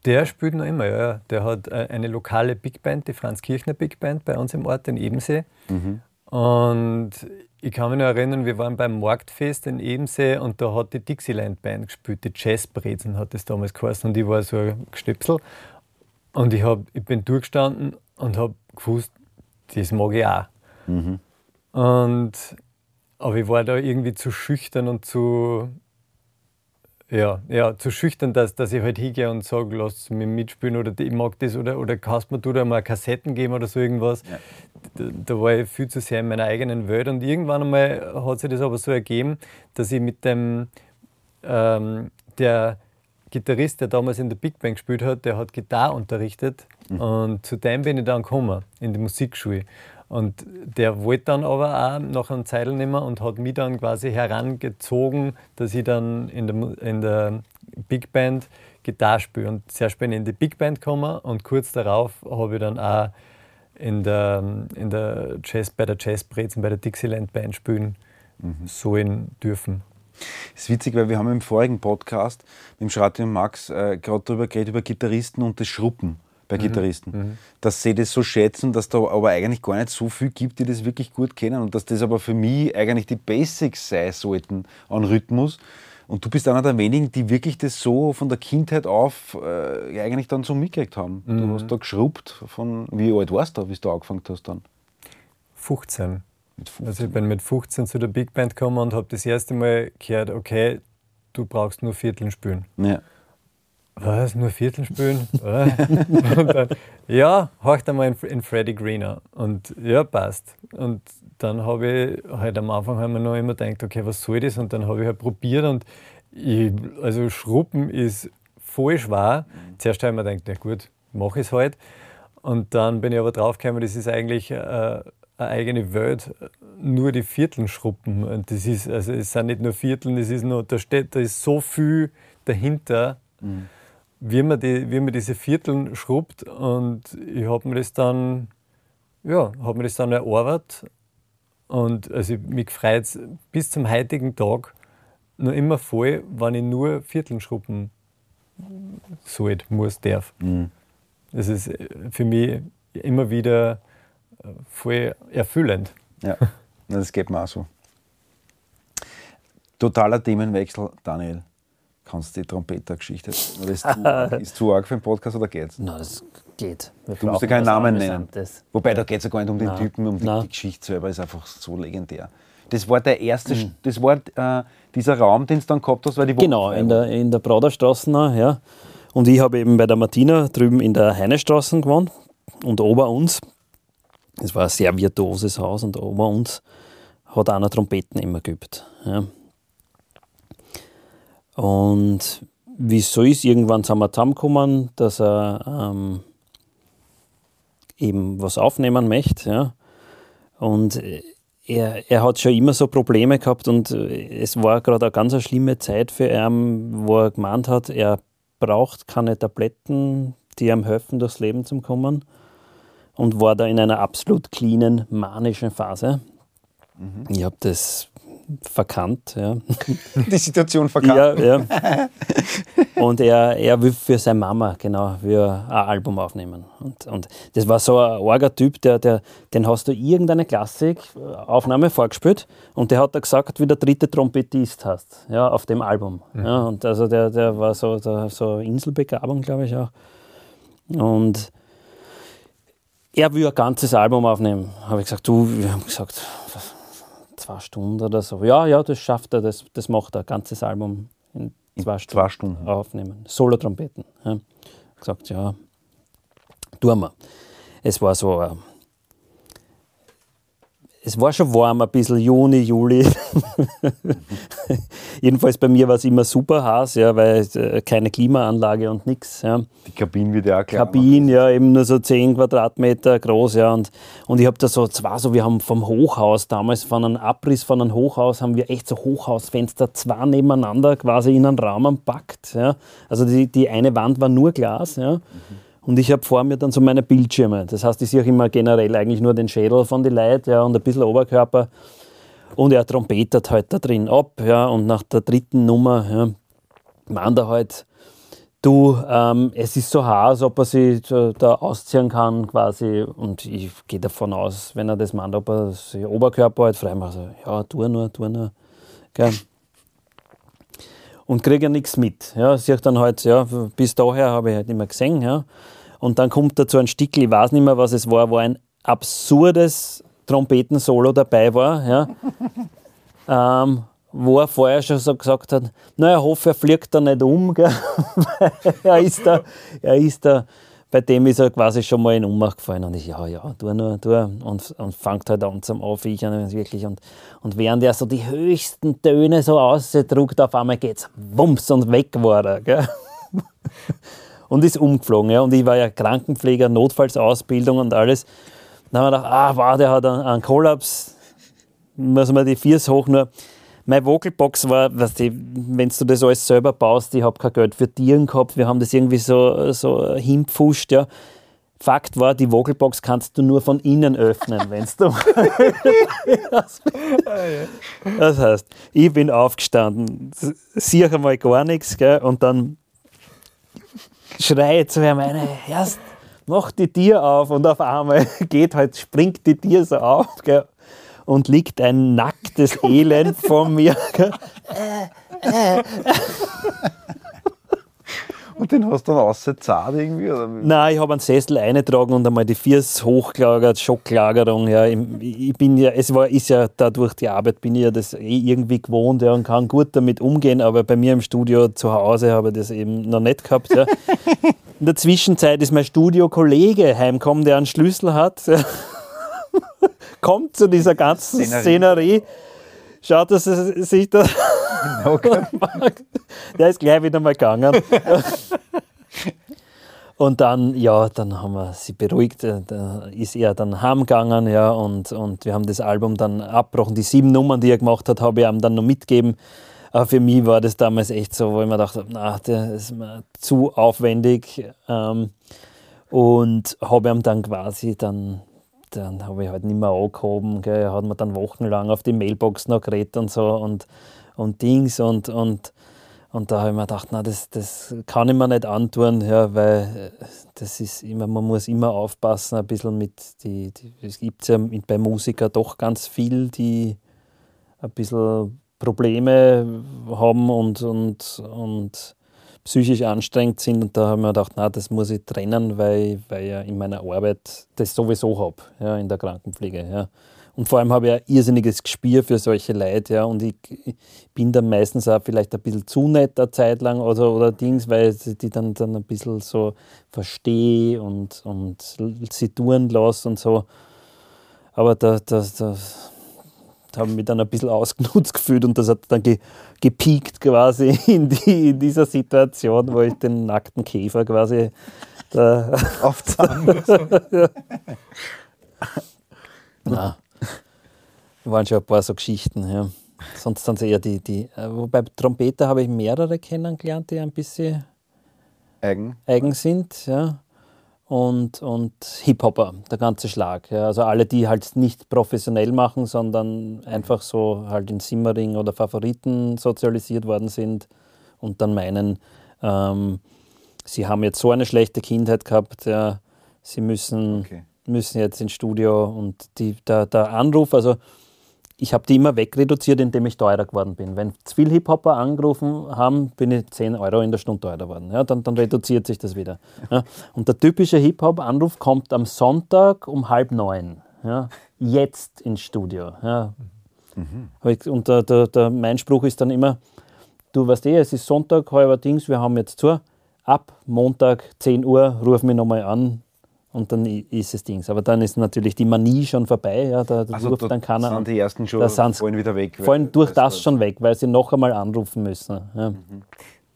Der spielt noch immer, ja. Der hat äh, eine lokale Big Band, die Franz Kirchner Big Band bei uns im Ort in Ebensee. Mhm. Und ich kann mich noch erinnern, wir waren beim Marktfest in Ebensee und da hat die Dixieland Band gespielt, die Jazzbrezen hat das damals geheißen und ich war so ein Gestöpsel. Und ich, hab, ich bin durchgestanden und habe gewusst, das mag ich auch. Mhm. Und, aber ich war da irgendwie zu schüchtern und zu, ja, ja, zu schüchtern, dass, dass ich halt hingehe und sage, lass mich mitspielen oder ich mag das oder, oder kannst mir du da mal Kassetten geben oder so irgendwas. Ja. Da, da, war ich viel zu sehr in meiner eigenen Welt und irgendwann einmal hat sich das aber so ergeben, dass ich mit dem ähm, der Gitarrist, der damals in der Big Band gespielt hat, der hat Gitarre unterrichtet mhm. und zu dem bin ich dann gekommen, in die Musikschule. Und der wollte dann aber auch nach einem Zeitl mehr und hat mich dann quasi herangezogen, dass ich dann in der, in der Big Band Gitarre spiele. Und bin ich in die Big Band gekommen und kurz darauf habe ich dann auch in der, in der Jazz, bei der Jazzbrezen, bei der Dixieland Band spielen mhm. sollen dürfen. Das ist witzig, weil wir haben im vorigen Podcast mit dem Schrati und Max äh, gerade darüber geredet, über Gitarristen und das Schruppen bei mhm. Gitarristen. Mhm. Dass sie das so schätzen, dass da aber eigentlich gar nicht so viel gibt, die das wirklich gut kennen und dass das aber für mich eigentlich die Basics sein sollten an Rhythmus. Und du bist einer der wenigen, die wirklich das so von der Kindheit auf äh, eigentlich dann so mitgekriegt haben. Mhm. Du hast da geschrubbt von, wie alt warst du, wie du angefangen hast dann? 15. 15. Also ich bin mit 15 zu der Big Band gekommen und habe das erste Mal gehört, okay, du brauchst nur Vierteln spielen. Ja. Was? Nur Vierteln spielen? dann, ja, horcht einmal in, in Freddy Greener. Und ja, passt. Und dann habe ich halt am Anfang haben wir noch immer gedacht, okay, was soll das? Und dann habe ich halt probiert und ich, also Schruppen ist voll schwer. Zuerst habe ich mir gedacht, na gut, mache ich es halt. Und dann bin ich aber draufgekommen, das ist eigentlich äh, eine eigene Welt, nur die Vierteln schruppen. Und das ist, also es sind nicht nur Vierteln, es ist nur, da steht, da ist so viel dahinter. Mhm wie man, die, wie man diese Vierteln schrubbt. Und ich habe mir das dann, ja, habe mir das dann erarbeitet. Und also mich freut es bis zum heutigen Tag noch immer voll, wenn ich nur Vierteln schrubben sollte, muss, darf. Mhm. Das ist äh, für mich immer wieder äh, voll erfüllend. Ja, das geht mir auch so. Totaler Themenwechsel, Daniel. Kannst du die Trompeter-Geschichte Ist zu, ist zu arg für einen Podcast oder geht's? Nein, das geht. Wir du musst ja keinen Namen nennen. Wobei, da geht es ja gar nicht um den Nein. Typen, um die, die, Geschichte selber, ist einfach so legendär. Das war der erste, mhm. das war äh, dieser Raum, den du dann gehabt hast, weil die Genau, in der, in der Praderstraße, ja. Und ich habe eben bei der Martina drüben in der Heinestraße gewohnt und ober uns, es war ein sehr virtuoses Haus und ober uns hat einer Trompeten immer geübt. Ja. Und wie es so ist, irgendwann sind wir zusammengekommen, dass er ähm, eben was aufnehmen möchte. Ja. Und er, er hat schon immer so Probleme gehabt und es war gerade eine ganz schlimme Zeit für ihn, wo er gemeint hat, er braucht keine Tabletten, die ihm helfen, durchs Leben zu kommen. Und war da in einer absolut cleanen, manischen Phase. Mhm. Ich habe das verkannt. Ja. Die Situation verkannt. Ja, ja. Und er, er will für seine Mama, genau, will ein Album aufnehmen. Und, und das war so ein arger Typ, der, der, den hast du irgendeine Klassikaufnahme vorgespielt und der hat da gesagt, wie der dritte Trompetist hast, ja, auf dem Album. Mhm. Ja, und also der, der war so, der, so Inselbegabung, glaube ich auch. Und er will ein ganzes Album aufnehmen. Habe ich gesagt, du, wir haben gesagt, zwei Stunden oder so. Ja, ja, das schafft er, das, das macht er, ein ganzes Album in zwei, in Stunden, zwei Stunden, aufnehmen. Solo-Trompeten. Ja. Gesagt, ja, tun wir. Es war so äh, es war schon warm, ein bisschen Juni, Juli. Jedenfalls bei mir war es immer super heiß, ja, weil äh, keine Klimaanlage und nichts. Ja. Die Kabine wird ja auch klein. Kabine, ja, eben nur so 10 Quadratmeter groß. Ja, und, und ich habe da so, zwar so, wir haben vom Hochhaus damals, von einem Abriss von einem Hochhaus, haben wir echt so Hochhausfenster, zwei nebeneinander quasi in einen Raum gepackt. Ja. Also die, die eine Wand war nur Glas. Ja. Mhm. Und ich habe vor mir dann so meine Bildschirme. Das heißt, ich sehe auch immer generell eigentlich nur den Schädel von den Leuten ja, und ein bisschen Oberkörper. Und er trompetet halt da drin ab. Ja, und nach der dritten Nummer ja, meint er halt, du, ähm, es ist so heiß, ob er sich da ausziehen kann quasi. Und ich gehe davon aus, wenn er das meint, ob er sich Oberkörper halt frei macht. Also, ja, tu nur, tu nur. Gell und kriege ja nichts mit. Ja, sehe dann halt, ja, bis daher habe ich halt nicht mehr gesehen. Ja. Und dann kommt dazu ein Stickel, ich weiß nicht mehr, was es war, wo ein absurdes Trompetensolo dabei war. Ja. ähm, wo er vorher schon so gesagt hat, na, ich hoffe, er fliegt da nicht um. er, ist da, er ist da bei dem ist er quasi schon mal in Ohnmacht gefallen und ich, ja, ja, tu nur, tu und, und fängt halt an zum Aufweichen wirklich und, und während er so die höchsten Töne so ausdruckt, auf einmal geht's wumms und weg war er, gell? und ist umgeflogen, ja, und ich war ja Krankenpfleger, Notfallsausbildung und alles. Dann haben wir gedacht, ah, wow, der hat einen, einen Kollaps, muss man die Viers hoch nur meine Vocalbox war, weißt du, wenn du das alles selber baust, ich habe kein Geld für Tieren gehabt, wir haben das irgendwie so, so hinpfuscht, ja. Fakt war, die Vocalbox kannst du nur von innen öffnen, wenn du. das heißt, ich bin aufgestanden, sehe einmal gar nichts, gell, und dann schreie zu ihm eine, erst mach die Tier auf und auf einmal geht halt, springt die Tier so auf, gell, und liegt ein nacktes Elend vor mir. Und den hast du dann ausgezahlt irgendwie? Oder? Nein, ich habe einen Sessel eingetragen und einmal die Viers hochgelagert, Schocklagerung. Ja. Ich bin ja, es war, ist ja dadurch die Arbeit, bin ich ja das eh irgendwie gewohnt ja, und kann gut damit umgehen, aber bei mir im Studio zu Hause habe ich das eben noch nicht gehabt. Ja. In der Zwischenzeit ist mein Studiokollege heimgekommen, der einen Schlüssel hat. Ja kommt zu dieser ganzen Szenerie, Szenerie schaut, dass er sich da. Der ist gleich wieder mal gegangen. Und dann, ja, dann haben wir sie beruhigt. Da ist er dann heimgegangen, ja, und, und wir haben das Album dann abgebrochen. Die sieben Nummern, die er gemacht hat, habe ich ihm dann noch mitgegeben. Aber für mich war das damals echt so, wo ich mir dachte, na, das ist mir zu aufwendig. Ähm, und habe ihm dann quasi dann dann habe ich halt nicht mehr angehoben. Gell. Hat mir dann wochenlang auf die Mailbox noch geredet und so und, und Dings und, und, und da habe ich mir gedacht, na, das, das kann ich mir nicht antun, ja, weil äh, das ist immer, man muss immer aufpassen, ein bisschen mit die es gibt ja bei Musikern doch ganz viel, die ein bisschen Probleme haben und, und, und psychisch anstrengend sind. Und da haben wir gedacht, na, das muss ich trennen, weil, weil ich ja in meiner Arbeit das sowieso habe, ja, in der Krankenpflege. Ja. Und vor allem habe ich ein irrsinniges Gespür für solche Leute. Ja. Und ich, bin dann meistens auch vielleicht ein bisschen zu nett eine Zeit lang oder, oder Dings, weil ich die dann, dann ein bisschen so verstehe und, und sie tun lasse und so. Aber da, da, da habe mich dann ein bisschen ausgenutzt gefühlt und das hat dann ge, gepiekt quasi in, die, in dieser Situation, wo ich den nackten Käfer quasi da aufzahlen muss. Na, waren schon ein paar so Geschichten. Ja. Sonst sind es eher die, die. Äh, wobei Trompeter habe ich mehrere kennengelernt, die ein bisschen eigen, eigen sind. Ja und, und Hip-Hopper, der ganze Schlag. Ja. Also alle, die halt nicht professionell machen, sondern einfach so halt in Simmering oder Favoriten sozialisiert worden sind und dann meinen, ähm, sie haben jetzt so eine schlechte Kindheit gehabt, ja, sie müssen, okay. müssen jetzt ins Studio und die, der, der Anruf, also ich habe die immer wegreduziert, indem ich teurer geworden bin. Wenn zu viele Hip-Hopper angerufen haben, bin ich 10 Euro in der Stunde teurer geworden. Ja, dann, dann reduziert sich das wieder. Ja. Und der typische Hip-Hop-Anruf kommt am Sonntag um halb neun. Ja, jetzt ins Studio. Ja. Mhm. Und der, der, der, mein Spruch ist dann immer, du weißt eh, es ist Sonntag, halber Dings, wir haben jetzt zu. Ab Montag 10 Uhr, ruf mich nochmal an, und dann ist es Dings. Aber dann ist natürlich die Manie schon vorbei. Ja, da, also ruft dann keiner sind die ersten schon fallen wieder weg. Fallen durch das schon weg, weil sie noch einmal anrufen müssen. Ja. Mhm.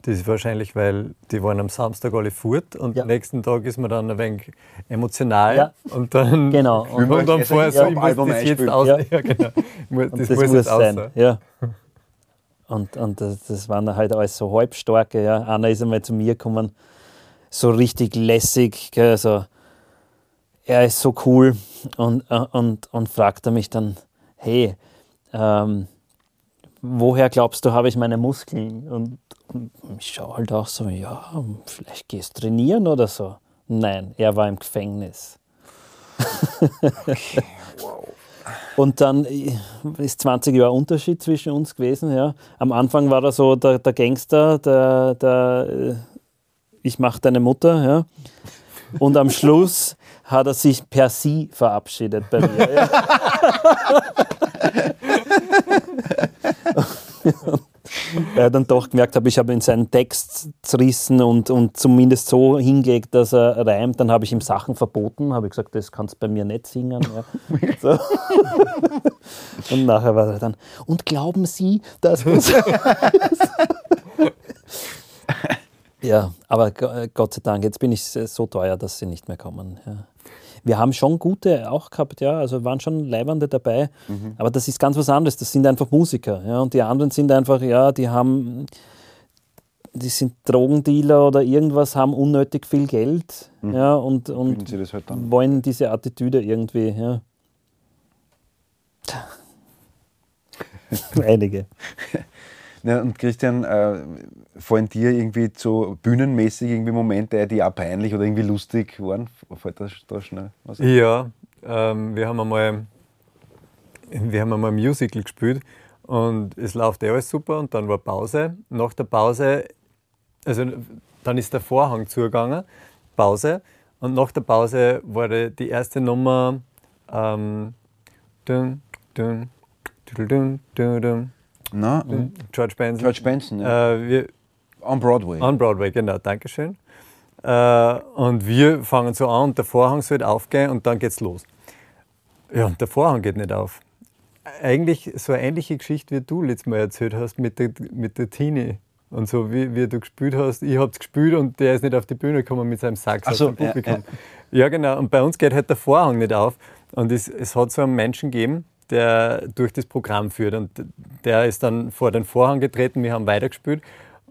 Das ist wahrscheinlich, weil die waren am Samstag alle fort und ja. am nächsten Tag ist man dann ein wenig emotional ja. und dann genau. und, und dann vorher so, ich muss das jetzt aus. Ja. ja genau. Das, das, muss, muss sein. Ja. Und, und das, das waren halt alles so halbstarke. Ja. Einer ist einmal zu mir gekommen, so richtig lässig, gell, so er ist so cool und, äh, und, und fragte mich dann, hey, ähm, woher glaubst du, habe ich meine Muskeln? Und, und ich schaue halt auch so, ja, vielleicht gehst du trainieren oder so. Nein, er war im Gefängnis. okay, wow. Und dann äh, ist 20 Jahre Unterschied zwischen uns gewesen. Ja. Am Anfang war er so der, der Gangster, der, der äh, ich mache deine Mutter. Ja. Und am Schluss hat er sich per Sie verabschiedet bei mir. Ja. er dann doch gemerkt habe, ich habe in seinen Text zerrissen und, und zumindest so hingelegt, dass er reimt. Dann habe ich ihm Sachen verboten, habe ich gesagt, das kannst du bei mir nicht singen. Ja. So. und nachher war er dann, und glauben Sie, dass das Ja, aber Gott sei Dank, jetzt bin ich so teuer, dass sie nicht mehr kommen. Ja wir haben schon gute auch gehabt, ja, also waren schon Leibernde dabei, mhm. aber das ist ganz was anderes, das sind einfach Musiker, ja, und die anderen sind einfach, ja, die haben, die sind Drogendealer oder irgendwas, haben unnötig viel Geld, mhm. ja, und, und halt wollen diese Attitüde irgendwie, ja. Einige. Ja, und Christian, äh, fallen dir irgendwie so bühnenmäßig irgendwie Momente, die auch peinlich oder irgendwie lustig waren? Fällt das da schnell was? Ja, ähm, wir haben einmal wir haben einmal ein Musical gespielt und es läuft eh alles super und dann war Pause. Nach der Pause, also dann ist der Vorhang zugegangen, Pause und nach der Pause war die erste Nummer ähm, dun, dun, dun, na, George Benson. George Benson, ja. Äh, wir, on Broadway. On Broadway, genau, Dankeschön. Äh, und wir fangen so an und der Vorhang soll aufgehen und dann geht's los. Ja, und der Vorhang geht nicht auf. Eigentlich so eine ähnliche Geschichte, wie du letztes Mal erzählt hast mit der, mit der Tini. Und so wie, wie du gespielt hast, ich hab's gespielt und der ist nicht auf die Bühne gekommen mit seinem Sax so, ja, ja. ja, genau. Und bei uns geht halt der Vorhang nicht auf. Und es, es hat so einen Menschen gegeben, der durch das Programm führt. Und der ist dann vor den Vorhang getreten, wir haben weitergespielt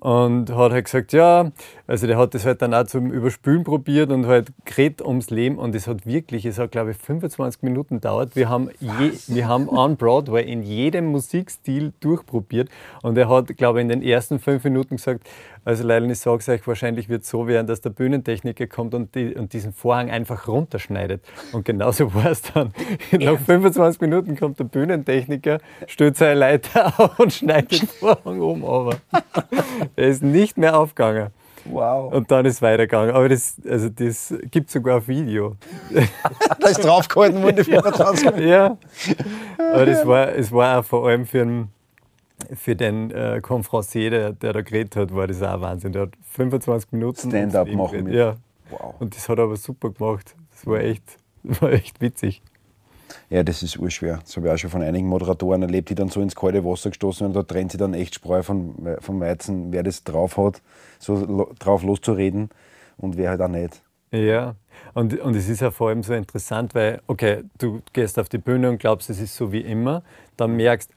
und hat halt gesagt, ja, also der hat das halt dann auch zum Überspülen probiert und halt geredet ums Leben und es hat wirklich, es hat glaube ich 25 Minuten gedauert. Wir haben, je, wir haben on Broadway in jedem Musikstil durchprobiert und er hat, glaube ich, in den ersten fünf Minuten gesagt, also Leila, ich sage es euch, wahrscheinlich wird es so werden, dass der Bühnentechniker kommt und, die, und diesen Vorhang einfach runterschneidet. Und genauso war es dann. Nach 25 Minuten kommt der Bühnentechniker, stellt seine Leiter auf und schneidet den Vorhang oben runter. er ist nicht mehr aufgegangen. Wow. Und dann ist es weitergegangen. Aber das, also das gibt es sogar auf Video. da ist draufgehalten worden, die 25 Ja. Aber das war, es war auch vor allem für einen für den äh, Confrancier, der, der da geredet hat, war das auch Wahnsinn. Der hat 25 Minuten Stand-up machen mit. Ja. Wow. Und das hat er aber super gemacht. Das war echt, war echt witzig. Ja, das ist urschwer. Das habe ich auch schon von einigen Moderatoren erlebt, die dann so ins kalte Wasser gestoßen werden. Da trennt sich dann echt Spreu von, vom Weizen, wer das drauf hat, so drauf loszureden und wer halt auch nicht. Ja, und, und es ist ja vor allem so interessant, weil, okay, du gehst auf die Bühne und glaubst, es ist so wie immer, dann merkst,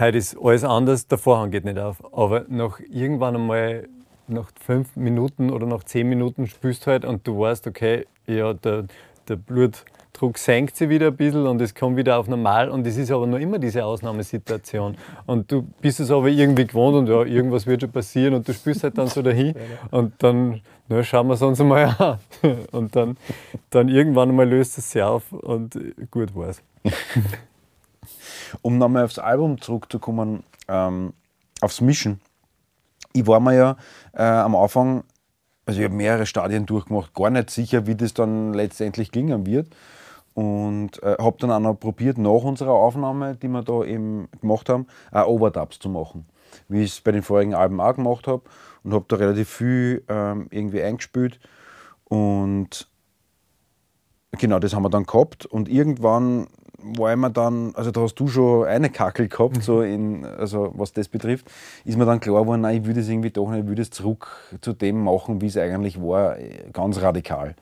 heute ist alles anders, der Vorhang geht nicht auf. Aber nach irgendwann einmal, nach fünf Minuten oder nach zehn Minuten spürst du halt und du weißt, okay, ja, der, der Blutdruck senkt sich wieder ein bisschen und es kommt wieder auf normal und es ist aber noch immer diese Ausnahmesituation. Und du bist es aber irgendwie gewohnt und ja, irgendwas wird schon passieren und du spürst halt dann so dahin und dann na, schauen wir es uns einmal an. Und dann, dann irgendwann einmal löst es sich auf und gut war's. Um nochmal aufs Album zurückzukommen, ähm, aufs Mischen. Ich war mir ja äh, am Anfang, also ich habe mehrere Stadien durchgemacht, gar nicht sicher, wie das dann letztendlich klingen wird. Und äh, habe dann auch noch probiert, nach unserer Aufnahme, die wir da eben gemacht haben, auch Overdubs zu machen. Wie ich es bei den vorigen Alben auch gemacht habe. Und habe da relativ viel ähm, irgendwie eingespielt. Und genau, das haben wir dann gehabt. Und irgendwann war mir dann, also da hast du schon eine Kackel gehabt, mhm. so in, also was das betrifft, ist mir dann klar geworden, nein, ich würde es irgendwie doch nicht, ich würde es zurück zu dem machen, wie es eigentlich war, ganz radikal.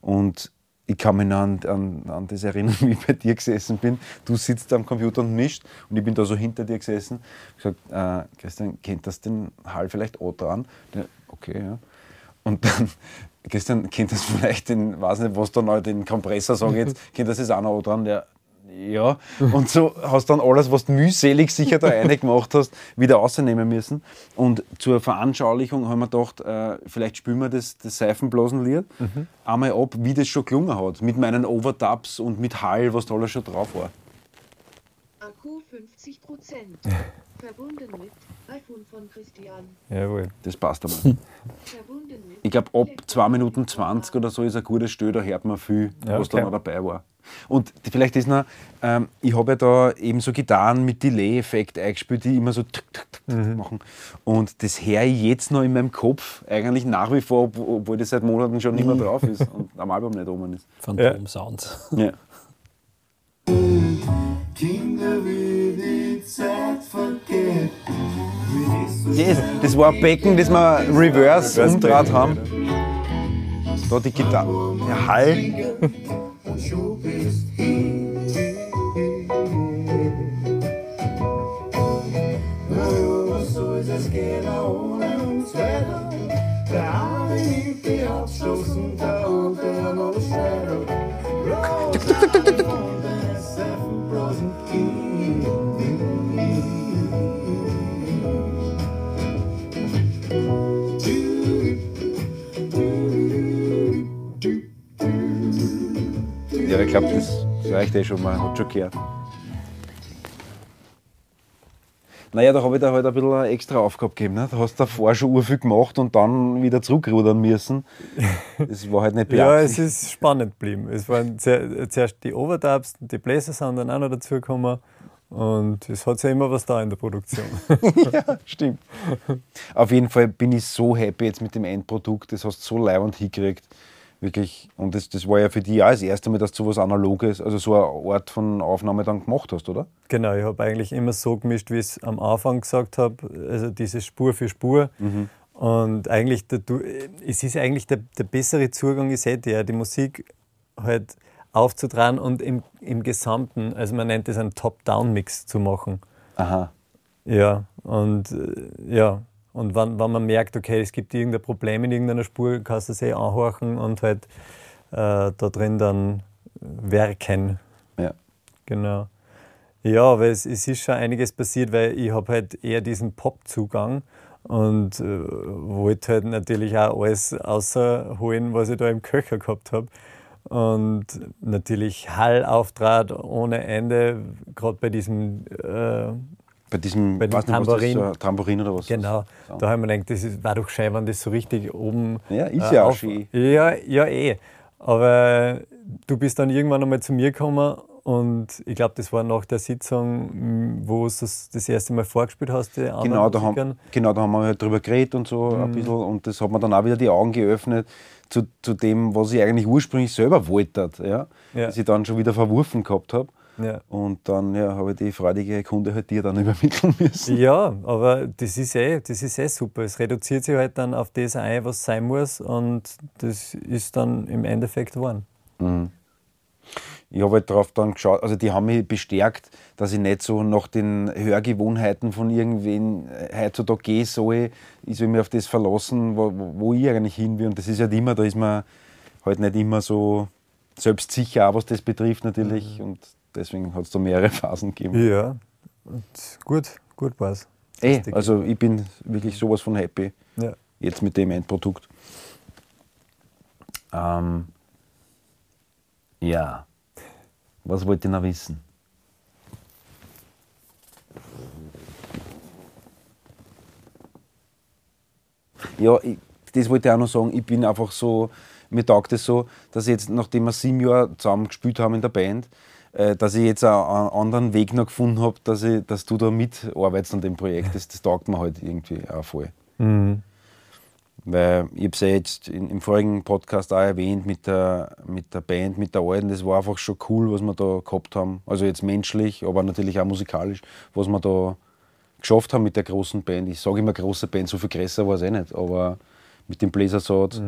Und ich kann mich noch an, an, an das erinnern, wie ich bei dir gesessen bin. Du sitzt am Computer und mischt und ich bin da so hinter dir gesessen. Ich gesagt, äh, Christian, kennt das den Hall vielleicht auch dran? Okay, ja. Und dann, Christian, kennt das vielleicht den, weiß nicht, was da noch den Kompressor sagen jetzt, kennt das jetzt auch noch dran? Der, ja, und so hast dann alles, was du mühselig sicher da eine gemacht hast, wieder rausnehmen müssen. Und zur Veranschaulichung haben wir gedacht, äh, vielleicht spielen wir das, das Seifenblasenlied mhm. einmal ab, wie das schon gelungen hat. Mit meinen Overdubs und mit Hall, was da alles schon drauf war. Akku 50 Prozent. Verbunden mit iPhone von Christian. Jawohl. Das passt aber. Ich glaube, ab 2 Minuten 20 oder so ist ein gutes Stück, da hört man viel, ja, was da noch dabei war. Und vielleicht ist noch, ähm, ich habe ja da eben so Gitarren mit Delay-Effekt eingespielt, die immer so tick, tick, tick, Mhm. machen. Und das höre ich jetzt noch in meinem Kopf, eigentlich nach wie vor, ob- obwohl das seit Monaten schon nicht mehr drauf ist und am Album nicht oben ist. Phantom Sound. Ja. Kinder, wie die Zeit vergeht. Wie es so Das, war ein Becken, das wir reverse Reverse umdraht haben. Da die Gitarre, der Hall. Und schon bist hin. Naja, was soll es gehen ohne uns weiter? Der eine nimmt die Hauptstraßen, der andere noch Schneider. Glaube, das reicht eh schon mal, hat schon gehört. Naja, da habe ich dir halt ein bisschen eine extra Aufgabe gegeben. Ne? Da hast du davor schon urviel gemacht und dann wieder zurückrudern müssen. Das war halt nicht Ja, es ist spannend geblieben. Es waren sehr, zuerst die Overdubs, die Bläser sind dann auch noch dazugekommen. Und es hat ja immer was da in der Produktion. ja, stimmt. Auf jeden Fall bin ich so happy jetzt mit dem Endprodukt. Das hast du so leibend hingekriegt. Wirklich. Und das, das war ja für dich auch das erste Mal, dass du was Analoges, also so eine Art von Aufnahme dann gemacht hast, oder? genau, ich habe eigentlich immer so gemischt, wie ich es am Anfang gesagt habe. Also dieses Spur für Spur. Und eigentlich, der, du, es ist eigentlich der, der bessere Zugang, ist eh der, die Musik halt aufzutragen und im, im Gesamten, also man nennt es einen Top-Down-Mix zu machen. Aha. Ja, und äh, ja, und wenn, wenn man merkt, okay, es gibt irgendein Problem in irgendeiner Spur, kannst du es eh anhorchen und halt äh, da drin dann werken. Ja. Genau. Ja, aber es, es ist schon einiges passiert, weil ich habe halt eher diesen Pop-Zugang und äh, wollte halt natürlich auch alles außerholen, was ich da im Köcher gehabt habe. Und natürlich Hall auftrat ohne Ende, gerade bei diesem äh, Bei diesem, Bei weiß nicht, was Tambourin. Das, ein Tambourin oder was? Genau, So. da haben wir gedacht, das ist, war doch schön, wenn das so richtig oben. Ja, ist ja auch schön. Ja, ja, eh. Aber du bist dann irgendwann einmal zu mir gekommen und ich glaube, das war nach der Sitzung, m, wo du das, das erste Mal vorgespielt hast, die anderen Genau da, Musikern. haben, genau, da haben wir halt drüber geredet und so ein bisschen. Und das hat mir dann auch wieder die Augen geöffnet zu, zu dem, was ich eigentlich ursprünglich selber wollte. Ja? Ja. Das ich dann schon wieder verworfen gehabt habe. Ja. Und dann ja, habe ich die freudige Kunde halt dir dann übermitteln müssen. Ja, aber das ist, eh, das ist eh super. Es reduziert sich halt dann auf das ein, was sein muss und das ist dann im Endeffekt geworden. Ich habe halt darauf dann geschaut, also die haben mich bestärkt, dass ich nicht so nach den Hörgewohnheiten von irgendwen äh, heutzutage gehen soll. Ich soll mich auf das verlassen, wo, wo- ich eigentlich hin will. Und das ist halt immer, da ist man halt nicht immer so selbstsicher, auch was das betrifft natürlich. Und deswegen hat es da mehrere Phasen gegeben. Ja, und gut, gut war's. Ey, Lustig. also ich bin wirklich sowas von happy Ja. jetzt mit dem Endprodukt. Ähm, ja, was wollt ihr noch wissen? Ja, ich, das wollte ich auch noch sagen. Ich bin einfach so, mir taugt es so, dass jetzt, nachdem wir sieben Jahre zusammen gespielt haben in der Band, dass ich jetzt einen, anderen Weg noch gefunden habe, dass, ich, dass du da mitarbeitest an dem Projekt. Das, das taugt mir halt irgendwie auch voll. Weil ich habe es ja jetzt in, im vorigen Podcast auch erwähnt mit der, mit der Band, mit der alten. Das war einfach schon cool, was wir da gehabt haben. Also jetzt menschlich, aber natürlich auch musikalisch, was wir da geschafft haben mit der großen Band. Ich sage immer große Band, so viel größer war es eh nicht, aber mit dem Bläsersatz.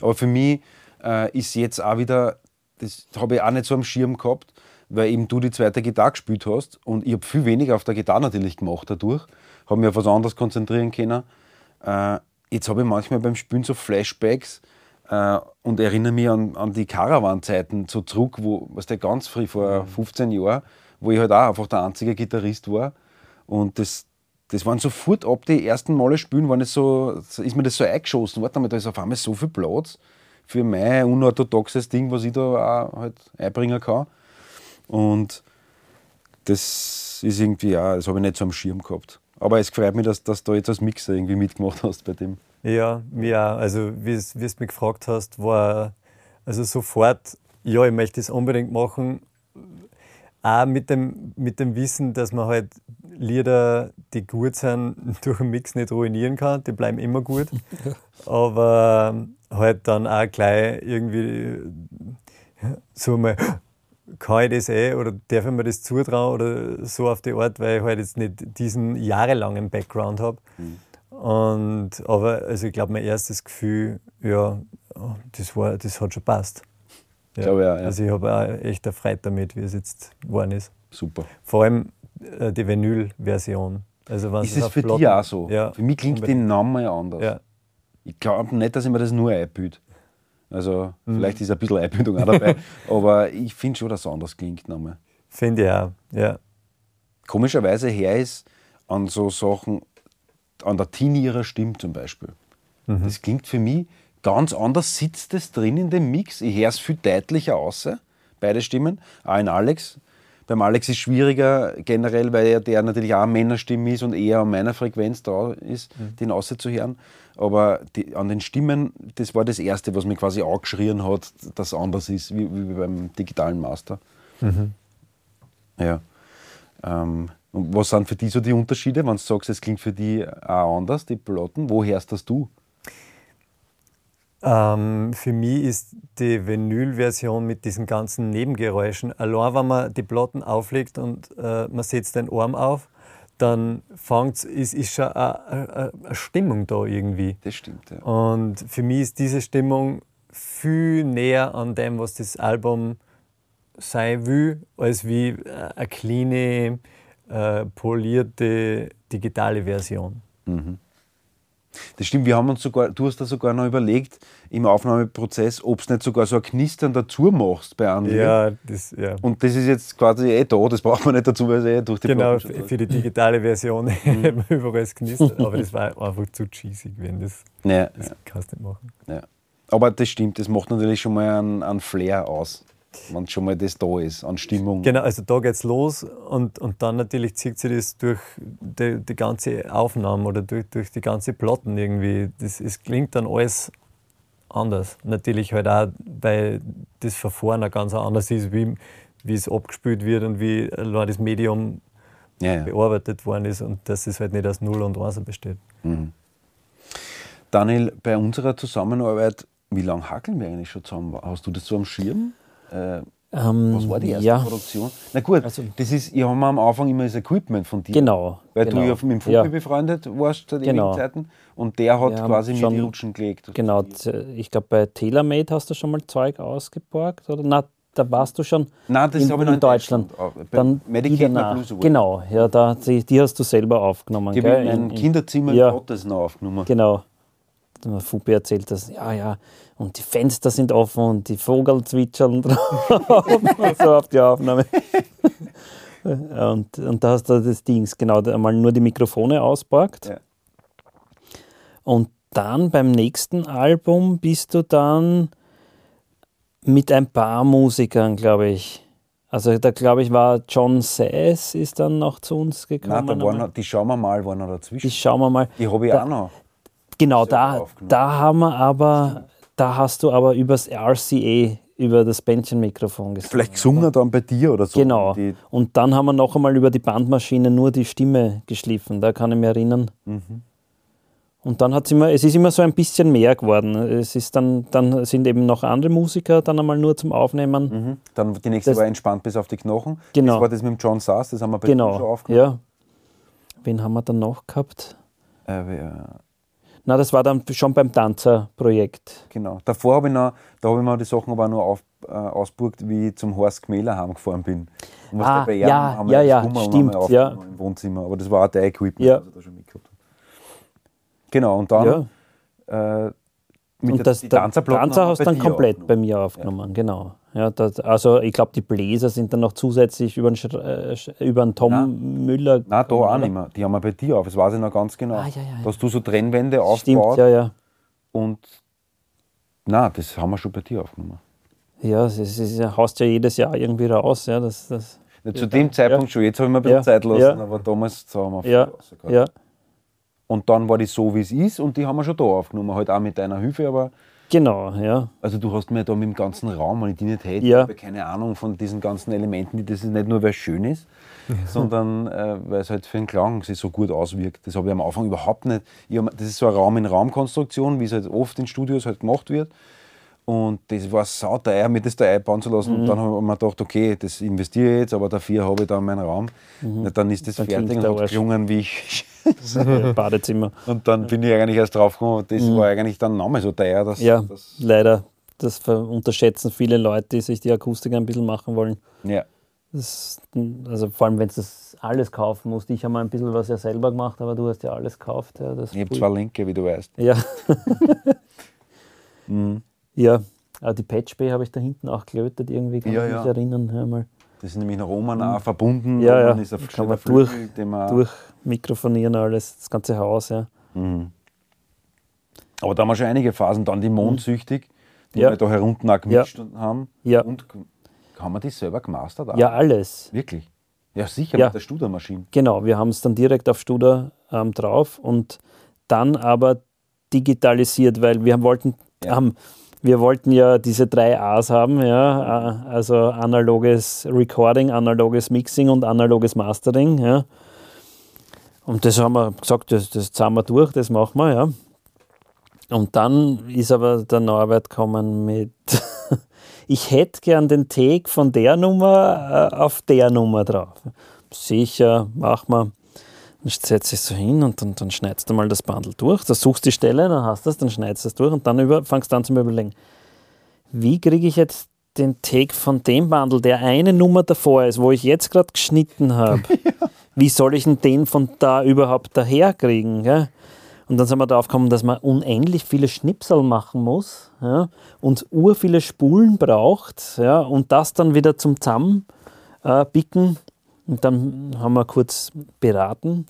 Aber für mich äh, ist jetzt auch wieder, das habe ich auch nicht so am Schirm gehabt, weil eben du die zweite Gitarre gespielt hast und ich habe viel weniger auf der Gitarre natürlich gemacht dadurch, habe mich auf was anderes konzentrieren können. Äh, jetzt habe ich manchmal beim Spielen so Flashbacks äh, und erinnere mich an, an die Caravan-Zeiten so zurück, wo, was der ganz früh vor 15 Jahren, wo ich halt auch einfach der einzige Gitarrist war. Und das, das waren sofort ab die ersten Male spielen, waren es so, so- ist mir das so eingeschossen. Warte mal, da ist auf einmal so viel Platz für mein unorthodoxes Ding, was ich da auch halt einbringen kann. Und das ist irgendwie ja, das habe ich nicht so am Schirm gehabt. Aber es freut mich, dass, dass du jetzt als Mixer irgendwie mitgemacht hast bei dem. Ja, mir auch. Also, wie es wie es mich gefragt hast, war also sofort ja, ich möchte es unbedingt machen. Auch mit dem, mit dem Wissen, dass man halt Lieder, die gut sind, durch den Mix nicht ruinieren kann. Die bleiben immer gut. Aber halt dann auch gleich irgendwie so mal, kann ich das eh oder darf ich mir das zutrauen oder so auf die Art, weil ich halt jetzt nicht diesen jahrelangen Background habe. Und, aber also ich glaube, mein erstes Gefühl, ja, das, war, das hat schon passt. Ja. Glaube ich auch, ja. Also ich habe auch echt erfreut damit, wie es jetzt geworden ist. Super. Vor allem äh, die Vinyl-Version. Also Ist es für dich auch so? Ja, Für mich klingt die. Name ja anders. Ja. Ich glaube nicht, dass ich mir das nur einbilde. Also, Mhm. vielleicht ist ein bisschen Einbildung auch dabei, aber ich finde schon, dass es anders klingt. Nochmal. Finde ich auch, ja. Komischerweise her ist an so Sachen, an der Tini ihrer Stimme zum Beispiel. Mhm. Das klingt für mich ganz anders, sitzt es drin in dem Mix. Ich höre es viel deutlicher aus, beide Stimmen, auch in Alex. Beim Alex ist es schwieriger generell, weil er der natürlich auch Männerstimme ist und eher an meiner Frequenz da ist, den auszuhören. Aber die, an den Stimmen, das war das Erste, was mich quasi angeschrien hat, dass es anders ist, wie, wie beim digitalen Master. Ja. Ähm, und was sind für dich so die Unterschiede, wenn du sagst, es klingt für dich auch anders, die Platten? Wo hörst das du? Ähm, für mich ist die Vinyl-Version mit diesen ganzen Nebengeräuschen, allein wenn man die Platten auflegt und äh, man setzt den Arm auf, dann fängt's, ist, ist schon eine, eine, Stimmung da irgendwie. Das stimmt, ja. Und für mich ist diese Stimmung viel näher an dem, was das Album sein will, als wie äh, eine kleine, äh, polierte digitale Version. Das stimmt, wir haben uns sogar, du hast da sogar noch überlegt, im Aufnahmeprozess, ob es nicht sogar so ein Knistern dazu machst bei Lied. Ja, das, ja. Und das ist jetzt quasi eh da, das braucht man nicht dazu, weil es eh durch die Genau, für die digitale Version man überall es knistert, aber das war einfach zu cheesy gewesen. Das, Ja, das ja, kannst du nicht machen. ja. Aber das stimmt, das macht natürlich schon mal einen, einen Flair aus, wenn schon mal das da ist, an Stimmung. Genau, also da geht's los und, und dann natürlich zieht sich das durch die, die ganze Aufnahme oder durch, durch die ganze Platten irgendwie. Das, es klingt dann alles anders. Natürlich halt auch, weil das Verfahren auch ganz anders ist, wie, wie es abgespielt wird und wie das Medium Ja, ja. bearbeitet worden ist und dass es halt nicht aus 0 und 1 besteht. Daniel, bei unserer Zusammenarbeit, wie lange hackeln wir eigentlich schon zusammen? Hast du das so am Schirm? Äh, Ähm, was war die erste ja, Produktion? Na gut, Also- das ist, ich habe am Anfang immer das Equipment von dir. Genau, Weil genau. du ja mit dem Fuki Ja. befreundet warst seit Genau. ewigen Zeiten. Und der hat haben quasi mir schon- die Rutschen gelegt. Genau, ich glaube, bei TaylorMade hast du schon mal Zeug ausgeborgt, oder? Na, da warst du schon Nein, das in, habe ich noch in Deutschland. Auch Bei Dann Medicaid nach. Blues Award. Genau, ja, da, die, die hast du selber aufgenommen. Die habe ich in In- meinem in- Kinderzimmer ja. Gottes noch aufgenommen. Genau. Fupi erzählt, dass, ja, ja, und die Fenster sind offen und die Vogel zwitschern drauf. und so auf die Aufnahme. und, und da hast du das Dings, genau, einmal nur die Mikrofone ausborgt. Ja. Und dann beim nächsten Album bist du dann mit ein paar Musikern, glaube ich. Also da glaube ich war John Sass ist dann noch zu uns gekommen. Nein, da waren noch, die schauen wir mal, waren noch dazwischen. die schauen wir mal. Die habe ich da- auch noch. Genau, da, da haben wir aber, da hast du aber übers RCA, über das Bändchenmikrofon gesungen. Vielleicht gesungen dann bei dir oder so. Genau. Und dann haben wir noch einmal über die Bandmaschine nur die Stimme geschliffen, da kann ich mich erinnern. Mhm. Und dann hat immer, es ist immer so ein bisschen mehr geworden. Es ist dann, dann sind eben noch andere Musiker dann einmal nur zum Aufnehmen. mhm. Dann die nächste Das- war entspannt bis auf die Knochen. Genau. Das war das mit dem John Sass, das haben wir bei dir schon Genau, aufgenommen. ja. Wen haben wir dann noch gehabt? Äh, Na, das war dann schon beim Tanzerprojekt. Genau. Davor habe ich noch, da habe ich mir die Sachen aber nur auf, äh, ausgeburgt, wie ich zum Horst Gmäler heimgefahren bin. Und was Ah, bei ja, haben wir ja, das ja, stimmt, haben wir ja. aufgenommen Im Wohnzimmer. Aber das war auch dein Equipment, Ja. was ich da schon mitgehabt habe. Genau, und dann äh, mit Und der, das, die der Tanzerplatten Tanzer hast bei dann komplett bei mir aufgenommen, genau. Ja, das, also ich glaube, die Bläser sind dann noch zusätzlich über den, äh, über den Tom Nein. Müller. Nein, da auch nicht mehr. Die haben wir bei dir auf, das weiß ich noch ganz genau. Ah, ja, ja, ja. Da hast du so Trennwände aufgebaut Stimmt, ja, ja. und Nein, das haben wir schon bei dir aufgenommen. Ja, es ist, ist, haust ja jedes Jahr irgendwie raus. Ja, das, das, Ja, zu dem Zeitpunkt schon, jetzt habe ich mir ein bisschen Ja, Zeit lassen, ja. aber damals so haben wir ja, rausgehauen. ja, Und dann war die so, wie es ist und die haben wir schon da aufgenommen, halt auch mit deiner Hilfe, aber Genau, ja. Also du hast mir da mit dem ganzen Raum, wenn ich die nicht hätte, Ja. ich habe keine Ahnung von diesen ganzen Elementen, die das ist nicht nur, weil es schön ist, sondern äh, weil es halt für den Klang sich so gut auswirkt. Das habe ich am Anfang überhaupt nicht. Ich hab, das ist so eine Raum-in-Raum-Konstruktion, wie es halt oft in Studios halt gemacht wird. Und das war sauteuer, mir das da einbauen zu lassen. Mhm. Und dann habe ich mir gedacht, okay, das investiere ich jetzt, aber dafür habe ich dann meinen Raum. Na, dann ist das Mhm. Dann fertig und hat gelungen, wie ich. Badezimmer. Und dann bin ich eigentlich erst drauf gekommen, das war eigentlich dann nochmal so teuer, dass, Mhm. Ja, dass leider. Das unterschätzen viele Leute, die sich die Akustik ein bisschen machen wollen. ja. Das, also vor allem, wenn du das alles kaufen musst. Ich habe mal ein bisschen was ja selber gemacht, aber du hast ja alles gekauft. Ja, das Ich habe zwei Linke, wie du weißt. Ja. Mhm. Ja, aber die Patch Bay habe ich da hinten auch gelötet, irgendwie kann Ja, ich ja. mich erinnern. Ja, mal Das ist nämlich nach oben auch verbunden. Mhm. Ja, ja. Ist auf, Kann man Flügel, den man, durch mikrofonieren alles, das ganze Haus, ja. Mhm. Aber da haben wir schon einige Phasen. Dann die Mondsüchtig, die Mhm. Ja. wir da herunten auch gemischt haben. Ja. Und haben wir die selber gemastert? auch? Ja, alles. Wirklich? Ja, sicher, Ja. mit der Studermaschine. Genau, wir haben es dann direkt auf Studer ähm, drauf und dann aber digitalisiert, weil wir wollten, Ja. ähm, wir wollten ja diese drei A's haben, ja, äh, also analoges Recording, analoges Mixing und analoges Mastering, ja. Und das haben wir gesagt, das, das zahlen wir durch, das machen wir, ja. Und dann ist aber der Norbert gekommen mit, ich hätte gern den Take von der Nummer äh, auf der Nummer drauf. Sicher, mach mal. Dann setzt dich so hin und dann, dann schneidest du mal das Bundle durch. Da suchst die Stelle, dann hast du es, dann schneidest du es durch und dann über, fangst du an zu überlegen, wie kriege ich jetzt den Take von dem Bundle, der eine Nummer davor ist, wo ich jetzt gerade geschnitten habe, wie soll ich denn den von da überhaupt daher kriegen? Gell? Und dann sind wir darauf gekommen, dass man unendlich viele Schnipsel machen muss ja, und ur viele Spulen braucht ja, und das dann wieder zum Zusammenbicken. Äh, bicken. und dann haben wir kurz beraten.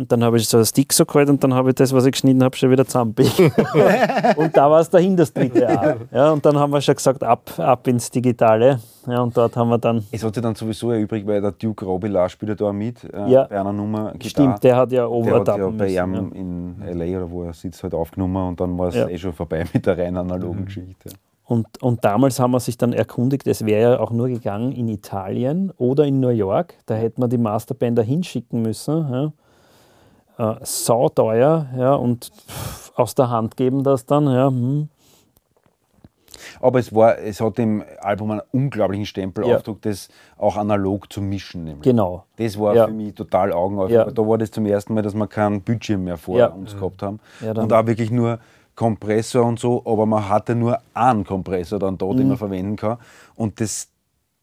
Und dann habe ich so einen Stick so gehalten und dann habe ich das, was ich geschnitten habe, schon wieder zusammenbiegen. und da war es dahin das dritte A. Ja, und dann haben wir schon gesagt, ab, ab ins Digitale. Ja, und dort haben wir dann, Es hat sich dann sowieso erübrigt, weil der Duke Robillard spielt ja da mit äh, Ja. bei einer Nummer. Gitarre. stimmt, der hat ja Der hat overdappen ja bei ihm in L.A. oder wo er sitzt, halt aufgenommen und dann war es Ja. eh schon vorbei mit der rein analogen Geschichte. Und, und damals haben wir sich dann erkundigt, es wäre ja auch nur gegangen in Italien oder in New York. Da hätte man die Masterbänder hinschicken müssen. Ja. Äh, sauteuer, ja, und aus der Hand geben das dann. Ja, hm. Aber es, war, es hat dem Album einen unglaublichen Stempel Ja. aufgedruckt, das auch analog zu mischen. Nämlich. Genau. Das war Ja. für mich total augenöffnend. Ja. Da war das zum ersten Mal, dass wir keinen Bildschirm mehr vor Ja. uns gehabt haben. Und auch wirklich nur Kompressor und so, aber man hatte nur einen Kompressor dann da, Mhm. den man verwenden kann. Und das,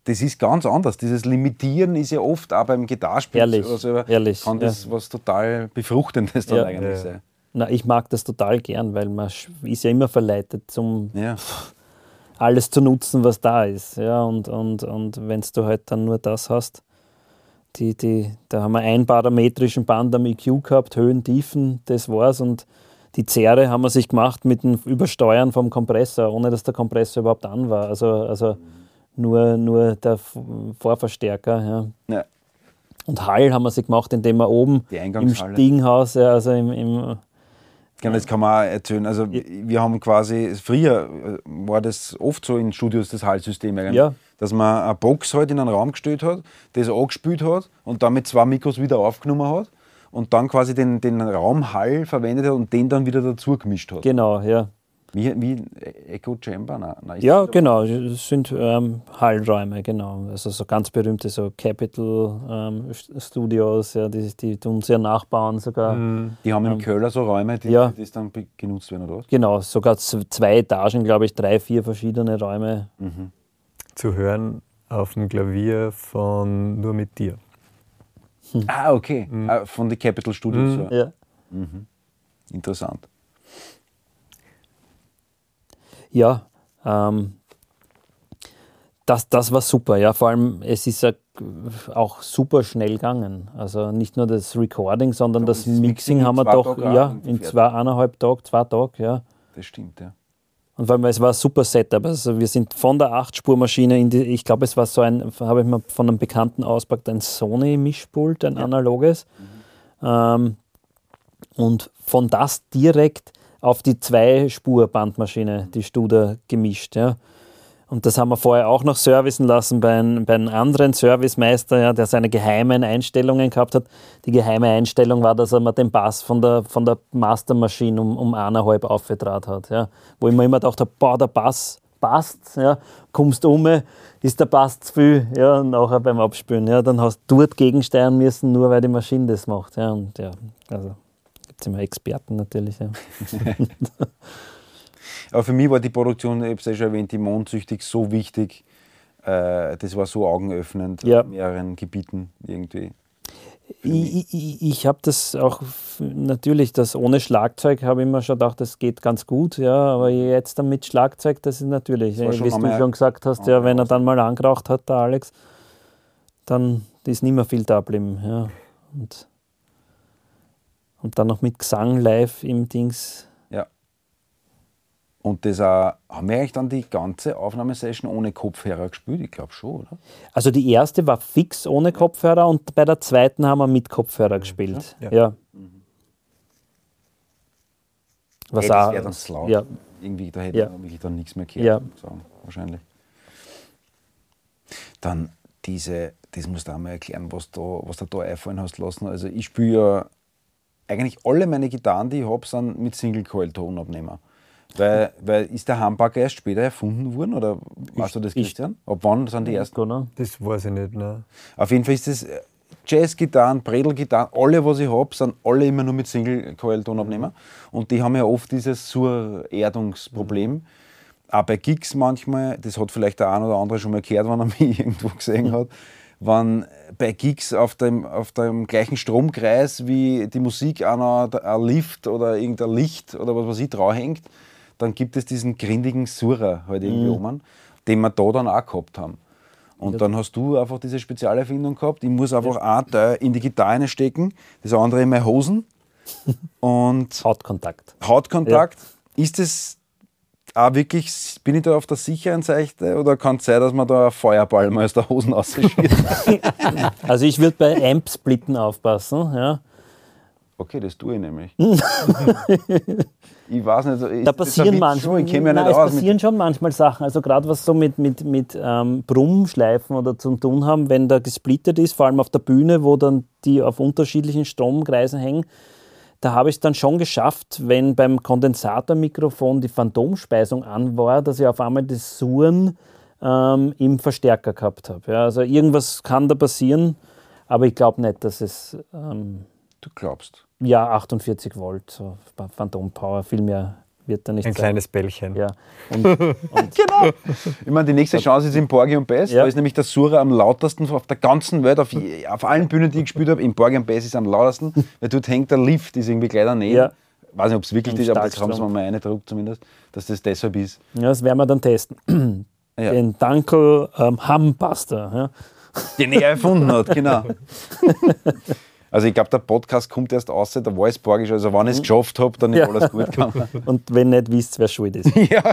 das ist ganz anders. Dieses Limitieren ist ja oft auch beim Gitarrespiel Ehrlich, oder so, ehrlich, kann das was total Befruchtendes dann Ja. eigentlich Ja. sein. Na, ich mag das total gern, weil man ist ja immer verleitet, zum Ja. alles zu nutzen, was da ist. Ja, und und, und wenn du halt dann nur das hast, die, die, da haben wir einen parametrischen Band am EQ gehabt, Höhen, Tiefen, das war's. Und die Zerre haben wir sich gemacht mit dem Übersteuern vom Kompressor, ohne dass der Kompressor überhaupt an war. Also, also nur, nur der Vorverstärker. Ja. Ja. Und Hall haben wir sich gemacht, indem wir oben im. Stiegenhaus, ja, also im, im Genau, das kann man auch erzählen. Also wir haben quasi, früher äh, war das oft so in Studios das Hallsystem eigentlich, Ja. dass man eine Box halt in einen Raum gestellt hat, das angespielt hat und dann mit zwei Mikros wieder aufgenommen hat und dann quasi den, den Raumhall verwendet hat und den dann wieder dazu gemischt hat. genau, ja. Wie, wie Echo Chamber? Nein, nein, ist Ja, das- genau, das sind ähm, Hallräume, genau. Also so ganz berühmte so Capital ähm, St- Studios, ja, die, die tun sie ja nachbauen sogar. Die haben im Köller so Räume, die, Ja. die dann genutzt werden, oder was? Genau, sogar zwei Etagen, glaube ich, drei, vier verschiedene Räume. Zu hören auf dem Klavier von Nur mit dir. Ah, okay. Ah, von den Capital Studios. So. Ja. Interessant. Ja, ähm, das, das war super, ja. Vor allem, es ist ja auch super schnell gegangen. Also nicht nur das Recording, sondern Ja, das das Mixing Mixing in haben wir doch ja, in zwei, eineinhalb Tagen, zwei Tagen, ja. Das stimmt, ja. Und vor allem, es war ein super Setup. Also wir sind von der 8-Spur-Maschine in die, ich glaube, es war so ein, habe ich mal von einem Bekannten auspackt, ein Sony-Mischpult, ein analoges. Ähm, und von das direkt auf die Zwei-Spur-Bandmaschine, die Studer gemischt. Ja. Und das haben wir vorher auch noch servicen lassen bei, ein, bei einem anderen Servicemeister, ja, der seine geheimen Einstellungen gehabt hat. Die geheime Einstellung war, dass er mir den Bass von der, von der Mastermaschine um, um eineinhalb aufgetragen hat. Ja. Wo ich mir immer gedacht habe, boah, der Bass passt, ja. kommst um, ist der Bass zu viel, ja, nachher beim Abspülen. Ja, dann hast du dort gegensteuern müssen, nur weil die Maschine das macht. Ja, und ja, also gibt es immer Experten natürlich. Ja. Aber für mich war die Produktion, ich habe es ja schon erwähnt, die Mondsüchtig so wichtig. Äh, das war so augenöffnend Ja. in mehreren Gebieten irgendwie. Ich, ich, ich habe das auch natürlich, das ohne Schlagzeug habe ich mir schon gedacht, das geht ganz gut, ja, aber jetzt dann mit Schlagzeug, das ist natürlich, schon wie du schon gesagt hast, ja, wenn er dann mal angeraucht hat, der Alex, dann ist nicht mehr viel da geblieben, ja. Und, und dann noch mit Gesang live im Dings. Ja. Und das auch, haben wir eigentlich dann die ganze Aufnahmesession ohne Kopfhörer gespielt? Ich glaube schon, oder? Also die erste war fix ohne Kopfhörer und bei der zweiten haben wir mit Kopfhörer gespielt. Ja. Ja. Was Hey, das auch, wäre dann laut. ja, Irgendwie, da hätte Ja. man wirklich dann nichts mehr gehört, Ja. sagen, wahrscheinlich. Dann diese, das musst du auch mal erklären, was, da, was du da einfallen hast lassen. Also ich spiele ja eigentlich alle meine Gitarren, die ich habe, sind mit Single Coil Tonabnehmer. Weil, weil ist der Humbucker erst später erfunden worden oder weißt du das, ich- Christian? Ab wann sind die ersten? Oder? Das weiß ich nicht. Ne? Auf jeden Fall ist das äh, Jazz-Gitarren, Bredel-Gitarren, alle, was ich habe, sind alle immer nur mit Single-Coil-Tonabnehmer. Und die haben ja oft dieses Surerdungsproblem. Auch bei Gigs manchmal, das hat vielleicht der ein oder andere schon mal gehört, wenn er mich irgendwo gesehen hat, wenn bei Gigs auf dem, auf dem gleichen Stromkreis wie die Musik einer ein Lift oder irgendein Licht oder was weiß ich drauf hängt, dann gibt es diesen grindigen Surrer halt irgendwie oben, den wir da dann auch gehabt haben. Und dann hast du einfach diese Spezialerfindung gehabt. Ich muss einfach ein Teil in die Gitarre stecken, das andere in meine Hosen. Und Hautkontakt. Hautkontakt. Ist das auch wirklich, bin ich da auf der sicheren Seite oder kann es sein, dass man da einen Feuerball mal aus der Hosen rausschießt? Also ich würde bei Amp-Splitten aufpassen. Ja. okay, das tue ich nämlich. ich weiß nicht. ist Da passieren manchmal, schon? Ich mich nein, es passieren schon manchmal Sachen. Also gerade was so mit, mit, mit ähm, Brummschleifen oder zum tun haben, wenn da gesplittert ist, vor allem auf der Bühne, wo dann die auf unterschiedlichen Stromkreisen hängen, da habe ich es dann schon geschafft, wenn beim Kondensatormikrofon die Phantomspeisung an war, dass ich auf einmal das Surren ähm, im Verstärker gehabt habe. Ja, also irgendwas kann da passieren, aber ich glaube nicht, dass es ähm, du glaubst. ja 48 Volt, so Phantompower, viel mehr wird da nicht Ein sein. kleines Bällchen. Ja. Und, und Genau. Ich meine, die nächste Chance ist im Porgy und Bass. Ja. Da ist nämlich der Sura am lautesten auf der ganzen Welt, auf, je- auf allen Bühnen, die ich gespielt habe. Im und Bass ist am lautesten, weil dort hängt der Lift, ist irgendwie gleich daneben. Ja. Weiß nicht, ob es wirklich Im ist, aber das haben sie mir mal eingedruckt zumindest, dass das deshalb ist. ja, das werden wir dann testen. Ja. Den Danko ähm, Hambuster. Ja. Den er erfunden hat, genau. Also ich glaube, der Podcast kommt erst raus, da war es Porgy schon. Also wenn ich es geschafft habe, dann ist Ja. alles gut gegangen. Und wenn nicht wisst, wer schuld ist. ja.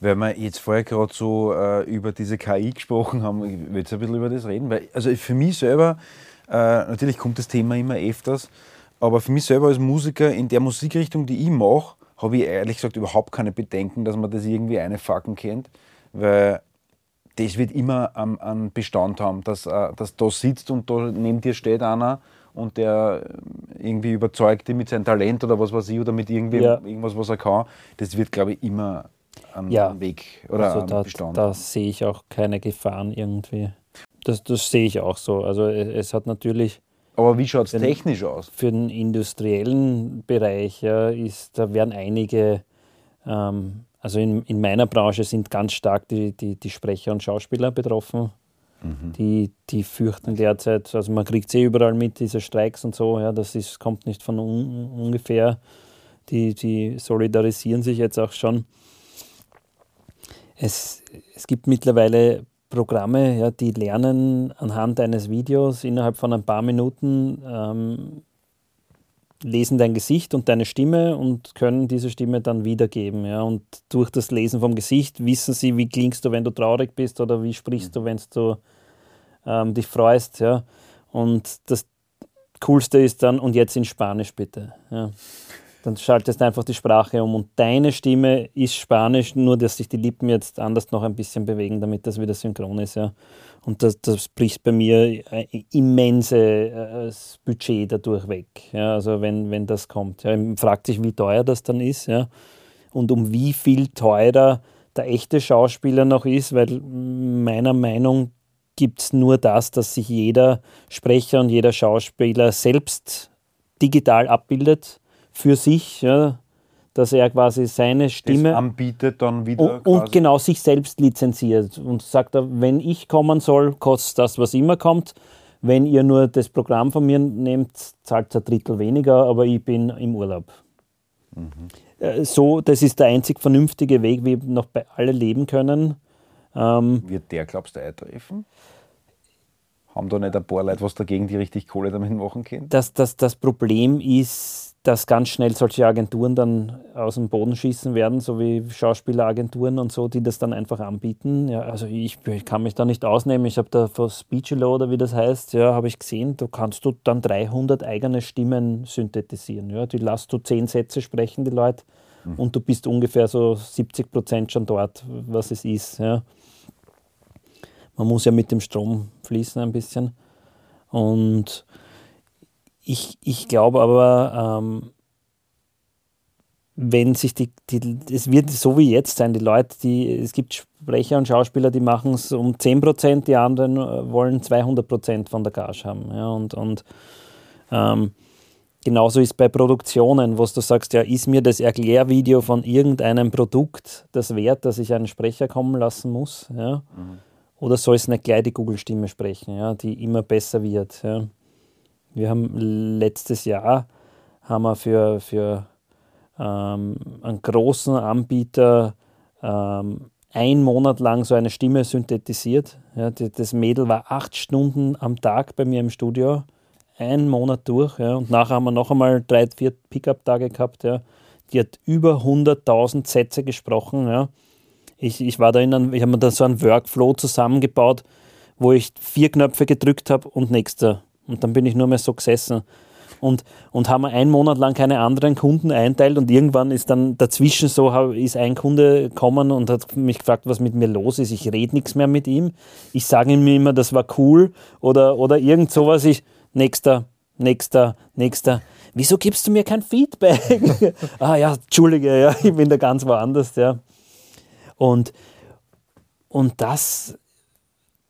Weil wir jetzt vorher gerade so äh, über diese KI gesprochen haben, ich will jetzt ein bisschen über das reden, weil also für mich selber, äh, natürlich kommt das Thema immer öfters, aber für mich selber als Musiker in der Musikrichtung, die ich mache, habe ich ehrlich gesagt überhaupt keine Bedenken, dass man das irgendwie eine fucken kennt, weil das wird immer einen, einen Bestand haben, dass, äh, dass da sitzt und da neben dir steht einer und der äh, irgendwie überzeugt dich mit seinem Talent oder was weiß ich oder mit irgendwie Ja. irgendwas, was er kann. Das wird, glaube ich, immer einen Ja. Weg oder Also da, Bestand da sehe ich auch keine Gefahren irgendwie. Das, das sehe ich auch so. Also es, es hat natürlich Aber wie schaut es technisch aus? für den industriellen Bereich, ja, ist, da werden einige, ähm, also in, in meiner Branche sind ganz stark die, die, die Sprecher und Schauspieler betroffen. Die, die fürchten derzeit, also man kriegt es eh überall mit, diese Streiks und so, ja, das ist, kommt nicht von un, ungefähr. Die, die solidarisieren sich jetzt auch schon. Es, es gibt mittlerweile Programme, ja, die lernen anhand eines Videos innerhalb von ein paar Minuten, ähm, lesen dein Gesicht und deine Stimme und können diese Stimme dann wiedergeben. Ja. Und durch das Lesen vom Gesicht wissen sie, wie klingst du, wenn du traurig bist oder wie sprichst du, wenn du ähm, dich freust. Ja. Und das Coolste ist dann, und jetzt in Spanisch bitte. Ja. Dann schaltest du einfach die Sprache um und deine Stimme ist Spanisch, nur dass sich die Lippen jetzt anders noch ein bisschen bewegen, damit das wieder synchron ist. Ja. Und das, das bricht bei mir ein immenses Budget dadurch weg. Ja. Also wenn, wenn das kommt. Ja. Man fragt sich, wie teuer das dann ist ja. und um wie viel teurer der echte Schauspieler noch ist, weil meiner Meinung gibt es nur das, dass sich jeder Sprecher und jeder Schauspieler selbst digital abbildet für sich, ja, dass er quasi seine Stimme Das anbietet dann wieder und, und genau sich selbst lizenziert und sagt, wenn ich kommen soll, kostet das, was immer kommt. Wenn ihr nur das Programm von mir nehmt, zahlt ein Drittel weniger, aber ich bin im Urlaub. Äh, So, das ist der einzig vernünftige Weg, wie noch bei alle leben können. Ähm, Wird der, glaubst du, eintreffen? Haben da nicht ein paar Leute was dagegen, die richtig Kohle damit machen können? dass, dass das Problem ist, dass ganz schnell solche Agenturen dann aus dem Boden schießen werden, so wie Schauspieleragenturen und so, die das dann einfach anbieten. Ja, also ich, ich kann mich da nicht ausnehmen. Ich habe da von Speechelo oder wie das heißt, ja, habe ich gesehen, da kannst du dann 300 eigene Stimmen synthetisieren. Ja, die lässt du zehn Sätze sprechen, die Leute, und du bist ungefähr so 70 Prozent schon dort, was es ist. Ja. Man muss ja mit dem Strom fließen ein bisschen. Und ich, ich glaube aber, ähm, wenn sich die, die, es wird so wie jetzt sein, die Leute, die, es gibt Sprecher und Schauspieler, die machen es um 10%, die anderen äh, wollen 200% von der Gage haben. Ja, und und ähm, genauso ist bei Produktionen, wo du sagst, ja, ist mir das Erklärvideo von irgendeinem Produkt das wert, dass ich einen Sprecher kommen lassen muss? Ja? Oder soll es nicht gleich die Google-Stimme sprechen, ja, die immer besser wird? Ja? Wir haben letztes Jahr haben wir für, für ähm, einen großen Anbieter ähm, ein Monat lang so eine Stimme synthetisiert. Ja, die, das Mädel war acht Stunden am Tag bei mir im Studio, einen Monat durch. Ja, und nachher haben wir noch einmal drei, vier Pickup-Tage gehabt. Ja. Die hat über 100.000 Sätze gesprochen. Ja. Ich, ich war da in einem, ich habe mir da so einen Workflow zusammengebaut, wo ich vier Knöpfe gedrückt habe und nächster. Und dann bin ich nur mehr so gesessen. Und, und haben einen Monat lang keine anderen Kunden einteilt und irgendwann ist dann dazwischen so, ist ein Kunde gekommen und hat mich gefragt, was mit mir los ist. Ich rede nichts mehr mit ihm. Ich sage ihm immer, das war cool oder, oder irgend sowas. Ich, nächster, nächster, nächster. Wieso gibst du mir kein Feedback? ah ja, Entschuldige, ja, ich bin da ganz woanders, ja. Und, und das,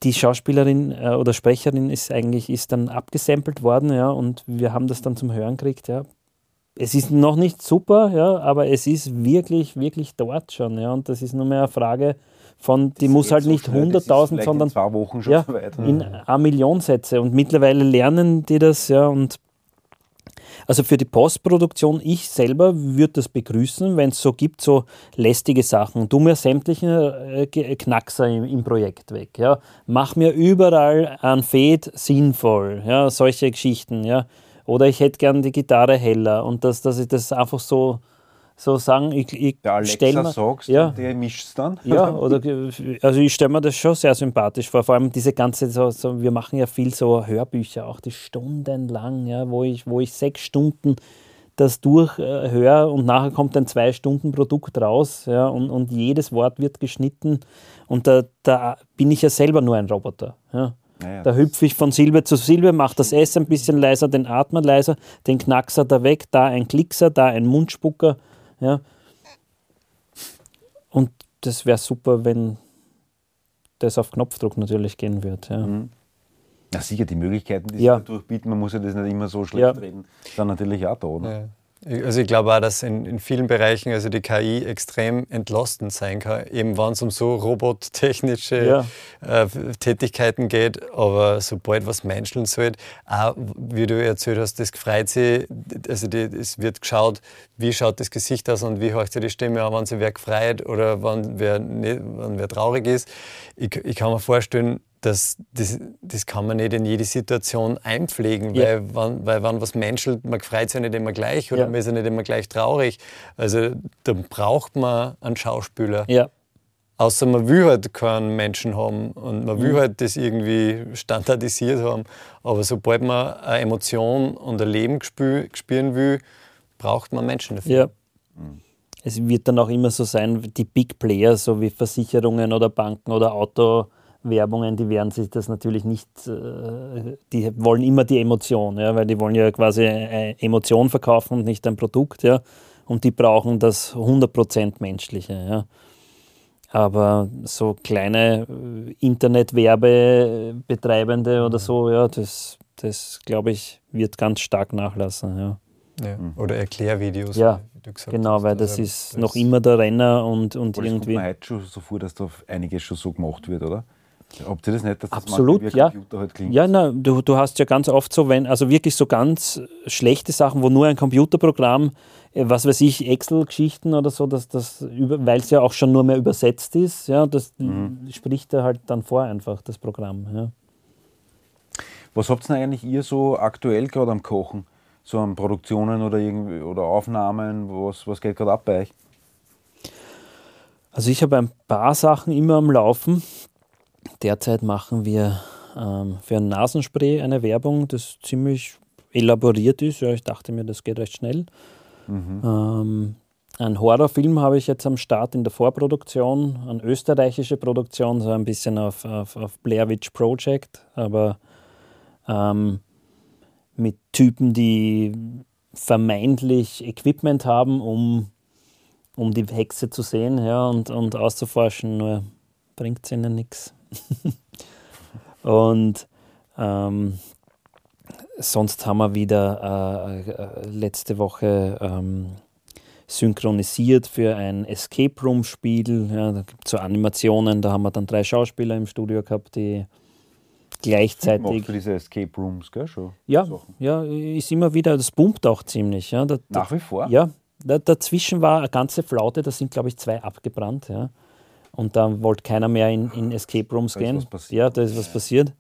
die Schauspielerin äh, oder Sprecherin ist eigentlich ist dann abgesampelt worden, ja, und wir haben das dann zum Hören gekriegt, ja. Es ist noch nicht super, ja, aber es ist wirklich, wirklich dort schon, ja, und das ist nur mehr eine Frage von, die muss geht halt so nicht schnell, das ist 100.000, vielleicht sondern in zwei Wochen schon ja, in eine Million Sätze und mittlerweile lernen die das, ja, und also für die Postproduktion, ich selber würde das begrüßen, wenn es so gibt, so lästige Sachen. Tu mir sämtliche äh, Ge- Knackser im, im Projekt weg. Ja. Mach mir überall ein Fade sinnvoll. Ja. Solche Geschichten. Ja. Oder ich hätte gern die Gitarre heller und dass, dass ich das einfach so, so sagen, ich, ich Der stell Alexa mir, sagst ja, und der mischt es dann. ja, oder also ich stelle mir das schon sehr sympathisch vor. Vor allem diese ganze, so, so, wir machen ja viel so Hörbücher, auch die stundenlang, ja, wo ich, wo ich sechs Stunden das durchhöre und nachher kommt ein zwei Stunden Produkt raus, ja, und, und jedes Wort wird geschnitten und da, da bin ich ja selber nur ein Roboter. Ja. Naja, Da hüpfe ich von Silbe zu Silbe, mache das S ein bisschen leiser, den Atmer leiser, den Knackser da weg, da ein Klickser, da ein Mundspucker. Ja. Und das wäre super, wenn das auf Knopfdruck natürlich gehen wird. Ja. Na sicher, die Möglichkeiten, die Ja. sie dadurch bieten, man muss ja das nicht immer so schlecht Ja. reden, sind natürlich auch da, oder? Ja. Ich- Also ich glaube auch, dass in, in vielen Bereichen also die KI extrem entlastend sein kann, eben wenn es um so robottechnische äh, Tätigkeiten geht. Aber sobald was menscheln soll, auch wie du erzählt hast, das freut sich, also die, es wird geschaut, wie schaut das Gesicht aus und wie hört sich die Stimme an, wenn sich wer gefreut oder wenn wer, nicht, wenn wer traurig ist. Ich, ich kann mir vorstellen, dass das, das kann man nicht in jede Situation einpflegen, Ja. weil, wenn, weil wenn was menschelt, man freut sich ja nicht immer gleich oder Ja. man ist ja nicht immer gleich traurig. Also da braucht man einen Schauspieler. Ja. Außer man will halt keinen Menschen haben und man Mhm. will halt das irgendwie standardisiert haben. Aber sobald man eine Emotion und ein Leben spüren will, braucht man Menschen dafür. Ja. Es wird dann auch immer so sein, die Big Player, so wie Versicherungen oder Banken oder Autowerbungen, die werden sich das natürlich nicht, äh, die wollen immer die Emotion, ja, weil die wollen ja quasi eine Emotion verkaufen und nicht ein Produkt, ja. Und die brauchen das 100% Menschliche, ja. Aber so kleine äh, Internetwerbebetreibende oder so, ja, das, das glaube ich, wird ganz stark nachlassen, ja. Ja. Oder Erklärvideos. Ja, wie du gesagt Genau, weil das Also, ist noch immer der Renner und, und Aber das kommt irgendwie. mir heute schon so vor, dass da einiges schon so gemacht wird, oder? Habt ihr das nicht, dass das Absolut, wie ja. Computer halt klingt? Ja, na, du, du hast ja ganz oft so, wenn, also wirklich so ganz schlechte Sachen, wo nur ein Computerprogramm, äh, was weiß ich, Excel-Geschichten oder so, dass das, weil es ja auch schon nur mehr übersetzt ist, ja, das Mhm. spricht er halt dann vor einfach, das Programm. Ja. Was habt ihr denn eigentlich ihr so aktuell gerade am Kochen? So an Produktionen oder, irgendwie, oder Aufnahmen? Was, was geht gerade ab bei euch? Also ich habe ein paar Sachen immer am Laufen. Derzeit machen wir ähm, für ein Nasenspray eine Werbung, das ziemlich elaboriert ist. Ja, ich dachte mir, das geht recht schnell. Ähm, einen Horrorfilm habe ich jetzt am Start in der Vorproduktion, eine österreichische Produktion, so ein bisschen auf, auf, auf Blair Witch Project, aber ähm, mit Typen, die vermeintlich Equipment haben, um, um die Hexe zu sehen ja, und, und auszuforschen, nur bringt es ihnen nichts. Und ähm, sonst haben wir wieder äh, äh, letzte Woche ähm, synchronisiert für ein Escape Room Spiel. Ja, da gibt es so Animationen, da haben wir dann drei Schauspieler im Studio gehabt, die gleichzeitig. für diese Escape Rooms, gell? Schon Ja, Sachen. ja, ist immer wieder, das pumpt auch ziemlich. Ja. Da, da, Nach wie vor? ja, da, dazwischen war eine ganze Flaute, da sind, glaube ich, zwei abgebrannt. Ja. Und da wollte keiner mehr in, in Escape Rooms Da gehen. Ja, da ist was passiert.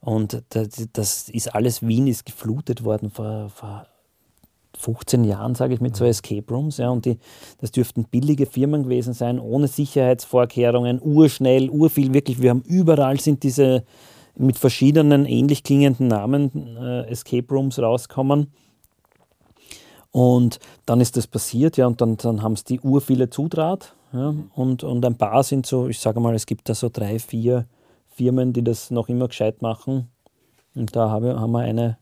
Und das, das ist alles, Wien ist geflutet worden vor, vor 15 Jahren, sage ich, mit so Escape Rooms. Ja, und die, das dürften billige Firmen gewesen sein, ohne Sicherheitsvorkehrungen, urschnell, urviel, wirklich. Wir haben überall sind diese mit verschiedenen ähnlich klingenden Namen äh, Escape Rooms rauskommen. Und dann ist das passiert, ja, und dann, dann haben es die urviele Zudraht. Ja, und, und ein paar sind so, ich sage mal, es gibt da so drei, vier Firmen, die das noch immer gescheit machen. Und da habe, haben wir eine,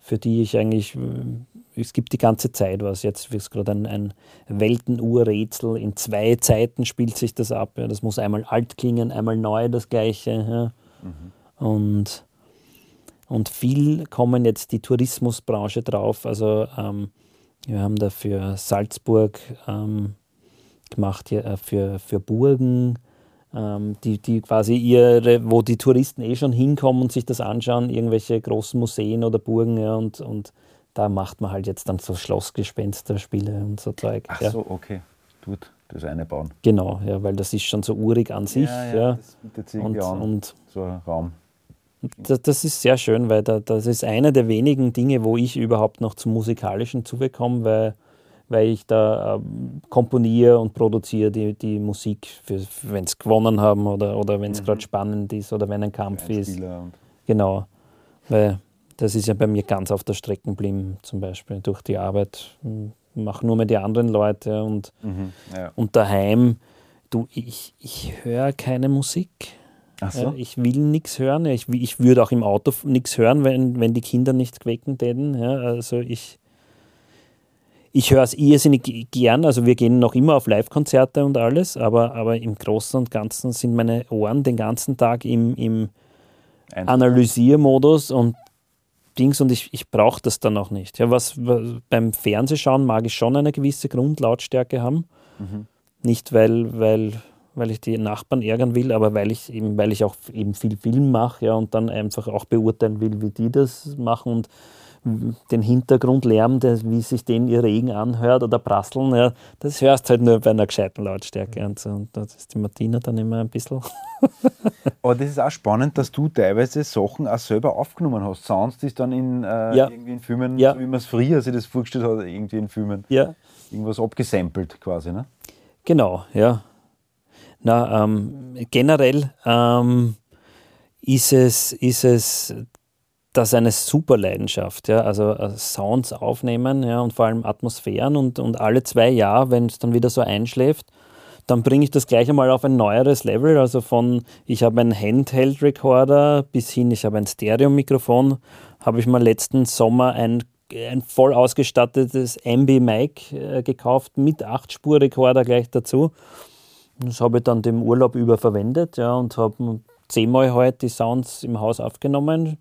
für die ich eigentlich, äh, es gibt die ganze Zeit was. Jetzt ist gerade ein, ein Weltenuhrrätsel. In zwei Zeiten spielt sich das ab. Ja. Das muss einmal alt klingen, einmal neu das Gleiche. Ja. Und, und viel kommen jetzt die Tourismusbranche drauf. Also ähm, wir haben da für Salzburg ähm, gemacht, ja, äh, für, für Burgen, ähm, die, die quasi ihre, wo die Touristen eh schon hinkommen und sich das anschauen, irgendwelche großen Museen oder Burgen, ja, und, und da macht man halt jetzt dann so Schlossgespensterspiele und so Zeug. Ach ja. so, okay. Tut das eine bauen. Genau, ja, weil das ist schon so urig an sich. Ja, das bietet sich und, an. und so ein Raum. das, das ist sehr schön, weil da, das ist eine der wenigen Dinge, wo ich überhaupt noch zum Musikalischen zubekomme, weil, weil ich da ähm, komponiere und produziere die, die Musik, wenn es gewonnen haben oder, oder wenn es gerade spannend ist oder wenn ein Kampf ist. Einspieler und Genau, weil das ist ja bei mir ganz auf der Strecke geblieben, zum Beispiel durch die Arbeit. Mache nur mehr die anderen Leute und, Mhm, ja. und daheim, du, ich, ich höre keine Musik. Ach so. Ich will nichts hören. Ich, ich würde auch im Auto nichts hören, wenn, wenn die Kinder nicht wecken täten. Ja, also ich, ich höre es irrsinnig gern. Also wir gehen noch immer auf Live-Konzerte und alles, aber, aber im Großen und Ganzen sind meine Ohren den ganzen Tag im, im Analysiermodus und Dings und ich, ich brauche das dann auch nicht. Ja, was, was beim Fernsehschauen mag ich schon eine gewisse Grundlautstärke haben. Nicht weil, weil, weil ich die Nachbarn ärgern will, aber weil ich eben, weil ich auch eben viel Film mache ja, und dann einfach auch beurteilen will, wie die das machen und den Hintergrundlärm, der, wie sich den ihr Regen anhört oder prasseln, ja, das hörst halt nur bei einer gescheiten Lautstärke. Und, so. und da ist die Martina dann immer ein bisschen. Aber das ist auch spannend, dass du teilweise Sachen auch selber aufgenommen hast. Sounds, die es dann in, äh, Ja. irgendwie in Filmen, Ja. so wie man es früher sich das vorgestellt hat, irgendwie in Filmen, Ja, irgendwas abgesampelt quasi. Ne? Genau, ja. Na, ähm, generell ähm, ist, es, ist es das ist eine super Leidenschaft. Ja? Also äh, Sounds aufnehmen ja? und vor allem Atmosphären und, und alle zwei Jahre, wenn es dann wieder so einschläft, dann bringe ich das gleich einmal auf ein neueres Level. Also von ich habe einen Handheld-Recorder bis hin, ich habe ein Stereo-Mikrofon, habe ich mal letzten Sommer ein, ein voll ausgestattetes MB-Mic äh, gekauft mit 8-Spur-Recorder gleich dazu. Das habe ich dann dem Urlaub über verwendet ja, und habe zehnmal halt die Sounds im Haus aufgenommen.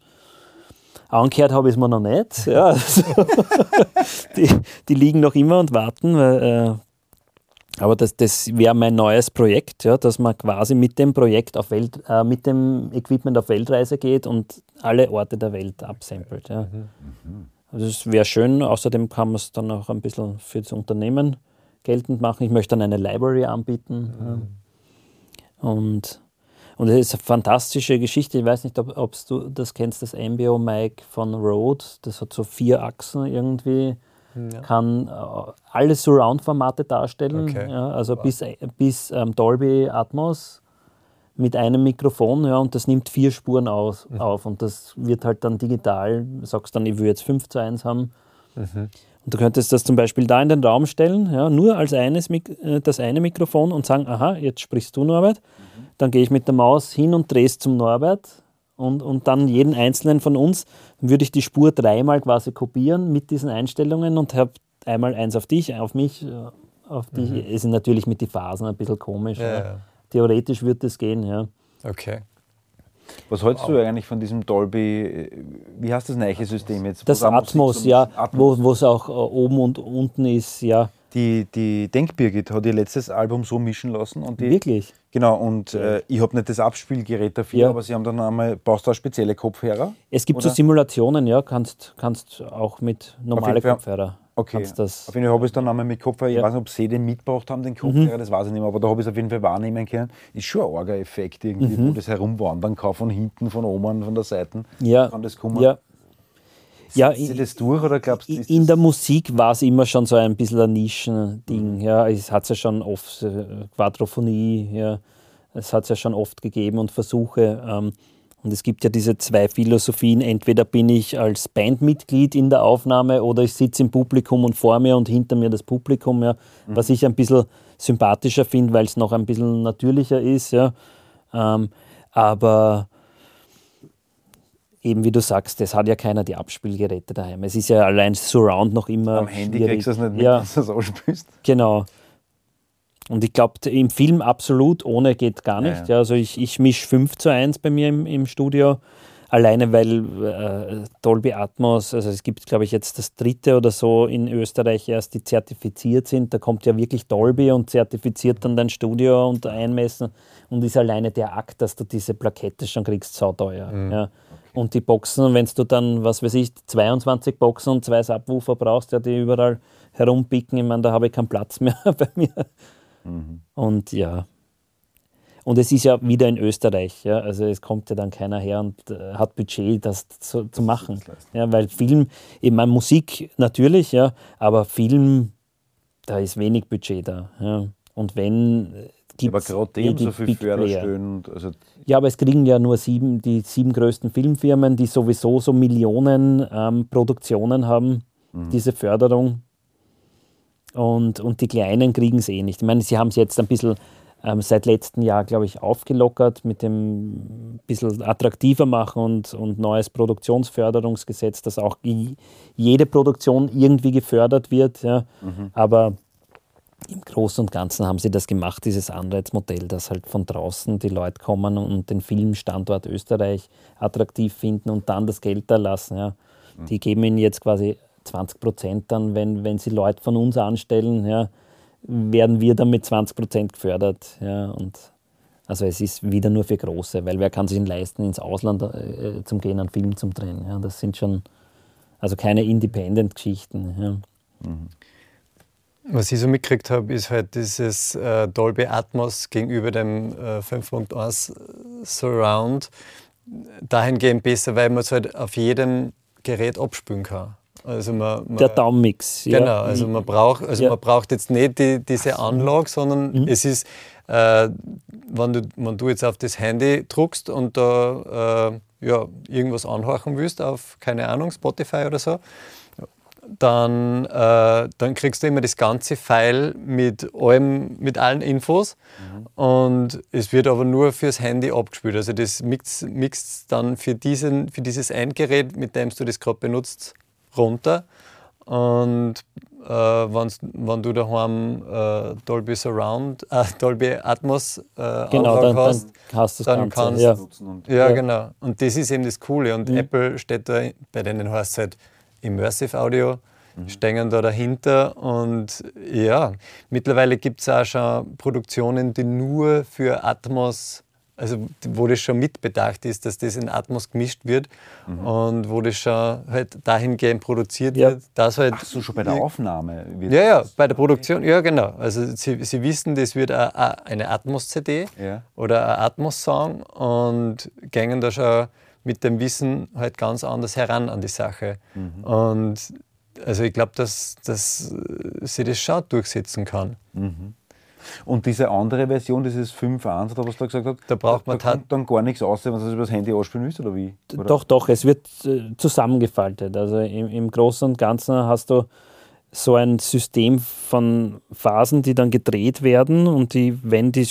Angehört habe ich es mir noch nicht. Ja, also die, die, liegen noch immer und warten. Weil, äh, aber das, das wäre mein neues Projekt, ja, dass man quasi mit dem Projekt auf Welt, äh, mit dem Equipment auf Weltreise geht und alle Orte der Welt absampelt. Ja. Mhm. Also das wäre schön. Außerdem kann man es dann auch ein bisschen für das Unternehmen geltend machen. Ich möchte dann eine Library anbieten. Mhm. Ja. Und und es ist eine fantastische Geschichte. Ich weiß nicht, ob, ob du das kennst, das Embryo Mic von Rode. Das hat so vier Achsen irgendwie. Ja. Kann äh, alle Surround-Formate darstellen. Okay. Ja, also wow. bis, bis ähm, Dolby Atmos mit einem Mikrofon. Ja, und das nimmt vier Spuren aus, mhm. auf. Und das wird halt dann digital. Du sagst dann, ich will jetzt 5 zu 1 haben. Mhm. Und du könntest das zum Beispiel da in den Raum stellen, ja, nur als eines, äh, das eine Mikrofon und sagen, aha, jetzt sprichst du Norbert. Dann gehe ich mit der Maus hin und drehe es zum Norbert und, und dann jeden einzelnen von uns würde ich die Spur dreimal quasi kopieren mit diesen Einstellungen und habe einmal eins auf dich, auf mich, äh, auf dich. Mhm. Es ist natürlich mit den Phasen ein bisschen komisch. Ja, ja. Theoretisch wird das gehen, ja. Okay. Was hältst wow. du eigentlich von diesem Dolby, äh, wie heißt das neue System jetzt? Das Atmos, ja, Atmos. wo es auch äh, oben und unten ist, ja. Die, die Denkbirgit hat ihr letztes Album so mischen lassen. Und die, Wirklich? Genau, und äh, ich habe nicht das Abspielgerät dafür, ja. aber sie haben dann einmal, brauchst du auch spezielle Kopfhörer? Es gibt oder? so Simulationen, ja, kannst, kannst auch mit normalen Kopfhörern. Okay, das, auf jeden Fall habe ich es dann einmal mit Kopfhörer, ich weiß nicht, ob sie den mitgebracht haben, den Kopfhörer, mhm. das weiß ich nicht mehr, aber da habe ich es auf jeden Fall wahrnehmen können. Ist schon ein arger Effekt irgendwie, mhm. wo das herumwandern kann, von hinten, von oben, von der Seite. Ja. Kann das kommen? Ja. Ja, Sie das durch oder glaubst du? In der Musik war es immer schon so ein bisschen ein Nischending. Mhm. Ja, es hat ja schon oft äh, Quadrophonie, ja, es hat es ja schon oft gegeben und Versuche. Ähm, und es gibt ja diese zwei Philosophien, entweder bin ich als Bandmitglied in der Aufnahme oder ich sitze im Publikum und vor mir und hinter mir das Publikum, ja, mhm. was ich ein bisschen sympathischer finde, weil es noch ein bisschen natürlicher ist. Ja. Ähm, aber eben wie du sagst, es hat ja keiner die Abspielgeräte daheim. Es ist ja allein Surround noch immer. Am Handy schwierig. kriegst du es nicht mit, ja. dass du es ausspielst. Genau. Und ich glaube, im Film absolut ohne geht gar nicht. Ja, ja. also ich, ich mische 5 zu 1 bei mir im, im Studio. Alleine weil äh, Dolby Atmos, also es gibt, glaube ich, jetzt das dritte oder so in Österreich erst, die zertifiziert sind. Da kommt ja wirklich Dolby und zertifiziert dann dein Studio und einmessen. Und ist alleine der Akt, dass du diese Plakette schon kriegst, sauteuer. Mhm. Ja. Und die Boxen, wenn du dann, was weiß ich, 22 Boxen und zwei Subwoofer brauchst, ja, die überall herumpicken, ich meine, da habe ich keinen Platz mehr bei mir. Mhm. Und ja. Und es ist ja wieder in Österreich, ja. Also es kommt ja dann keiner her und äh, hat Budget, das zu, zu machen. Ja, weil Film, eben meine Musik natürlich, ja, aber Film, da ist wenig Budget da. Ja. Und wenn äh, Aber gerade eben so viel Förderstellen. Also ja, aber es kriegen ja nur sieben, die sieben größten Filmfirmen, die sowieso so Millionen ähm, Produktionen haben, mhm. diese Förderung. Und, und die Kleinen kriegen es eh nicht. Ich meine, sie haben es jetzt ein bisschen ähm, seit letztem Jahr, glaube ich, aufgelockert mit dem ein bisschen attraktiver machen und, und neues Produktionsförderungsgesetz, dass auch jede Produktion irgendwie gefördert wird. Ja. Mhm. Aber im Großen und Ganzen haben sie das gemacht, dieses Anreizmodell, dass halt von draußen die Leute kommen und den Filmstandort Österreich attraktiv finden und dann das Geld da lassen. Ja. Mhm. Die geben ihnen jetzt quasi 20 Prozent dann, wenn, wenn sie Leute von uns anstellen, ja, werden wir dann mit 20 Prozent gefördert. Ja, und also es ist wieder nur für Große, weil wer kann sich leisten, ins Ausland äh, zum Gehen, einen Film zu drehen. Ja, das sind schon also keine Independent-Geschichten. Ja. Mhm. Was ich so mitgekriegt habe, ist halt dieses äh, Dolby Atmos gegenüber dem äh, 5.1 Surround dahingehend besser, weil man es halt auf jedem Gerät abspülen kann. Also man, man, Der Daumenmix. ja. Genau, also man braucht, also Ja. man braucht jetzt nicht die, diese Anlage, sondern es ist, äh, wenn, du, wenn du jetzt auf das Handy druckst und da äh, ja, irgendwas anhorchen willst auf, keine Ahnung, Spotify oder so, dann, äh, dann kriegst du immer das ganze File mit, allem, mit allen Infos und es wird aber nur fürs Handy abgespielt. Also das mixt, mixt dann für, diesen, für dieses Endgerät, mit dem du das gerade benutzt, runter. Und äh, wenn du daheim äh, Dolby Surround, äh, Dolby Atmos äh, Genau, dann, hast, dann hast du das dann Ganze. kannst ja. Nutzen und ja, Ja. genau. Und das ist eben das Coole. Und Apple steht da, bei denen heißt es halt Immersive Audio, stehen da dahinter. Und ja, mittlerweile gibt es auch schon Produktionen, die nur für Atmos, also wo das schon mitbedacht ist, dass das in Atmos gemischt wird und wo das schon halt dahingehend produziert Ja. wird, dass halt. Ach so, schon bei der Aufnahme. Ja, ja, bei der Produktion, ja genau. Also Sie, Sie wissen, das wird eine Atmos-CD Ja. oder ein Atmos-Song und gängen da schon mit dem Wissen halt ganz anders heran an die Sache. Und also ich glaube, dass, dass äh, sie das schon durchsetzen kann. Und diese andere Version, dieses 5.1 oder was du da gesagt hast, Da braucht man da dann gar nichts aus, wenn du das über das Handy anspielen willst, oder wie? Oder? Doch, doch, es wird äh, zusammengefaltet. Also im, im Großen und Ganzen hast du so ein System von Phasen, die dann gedreht werden und die, wenn die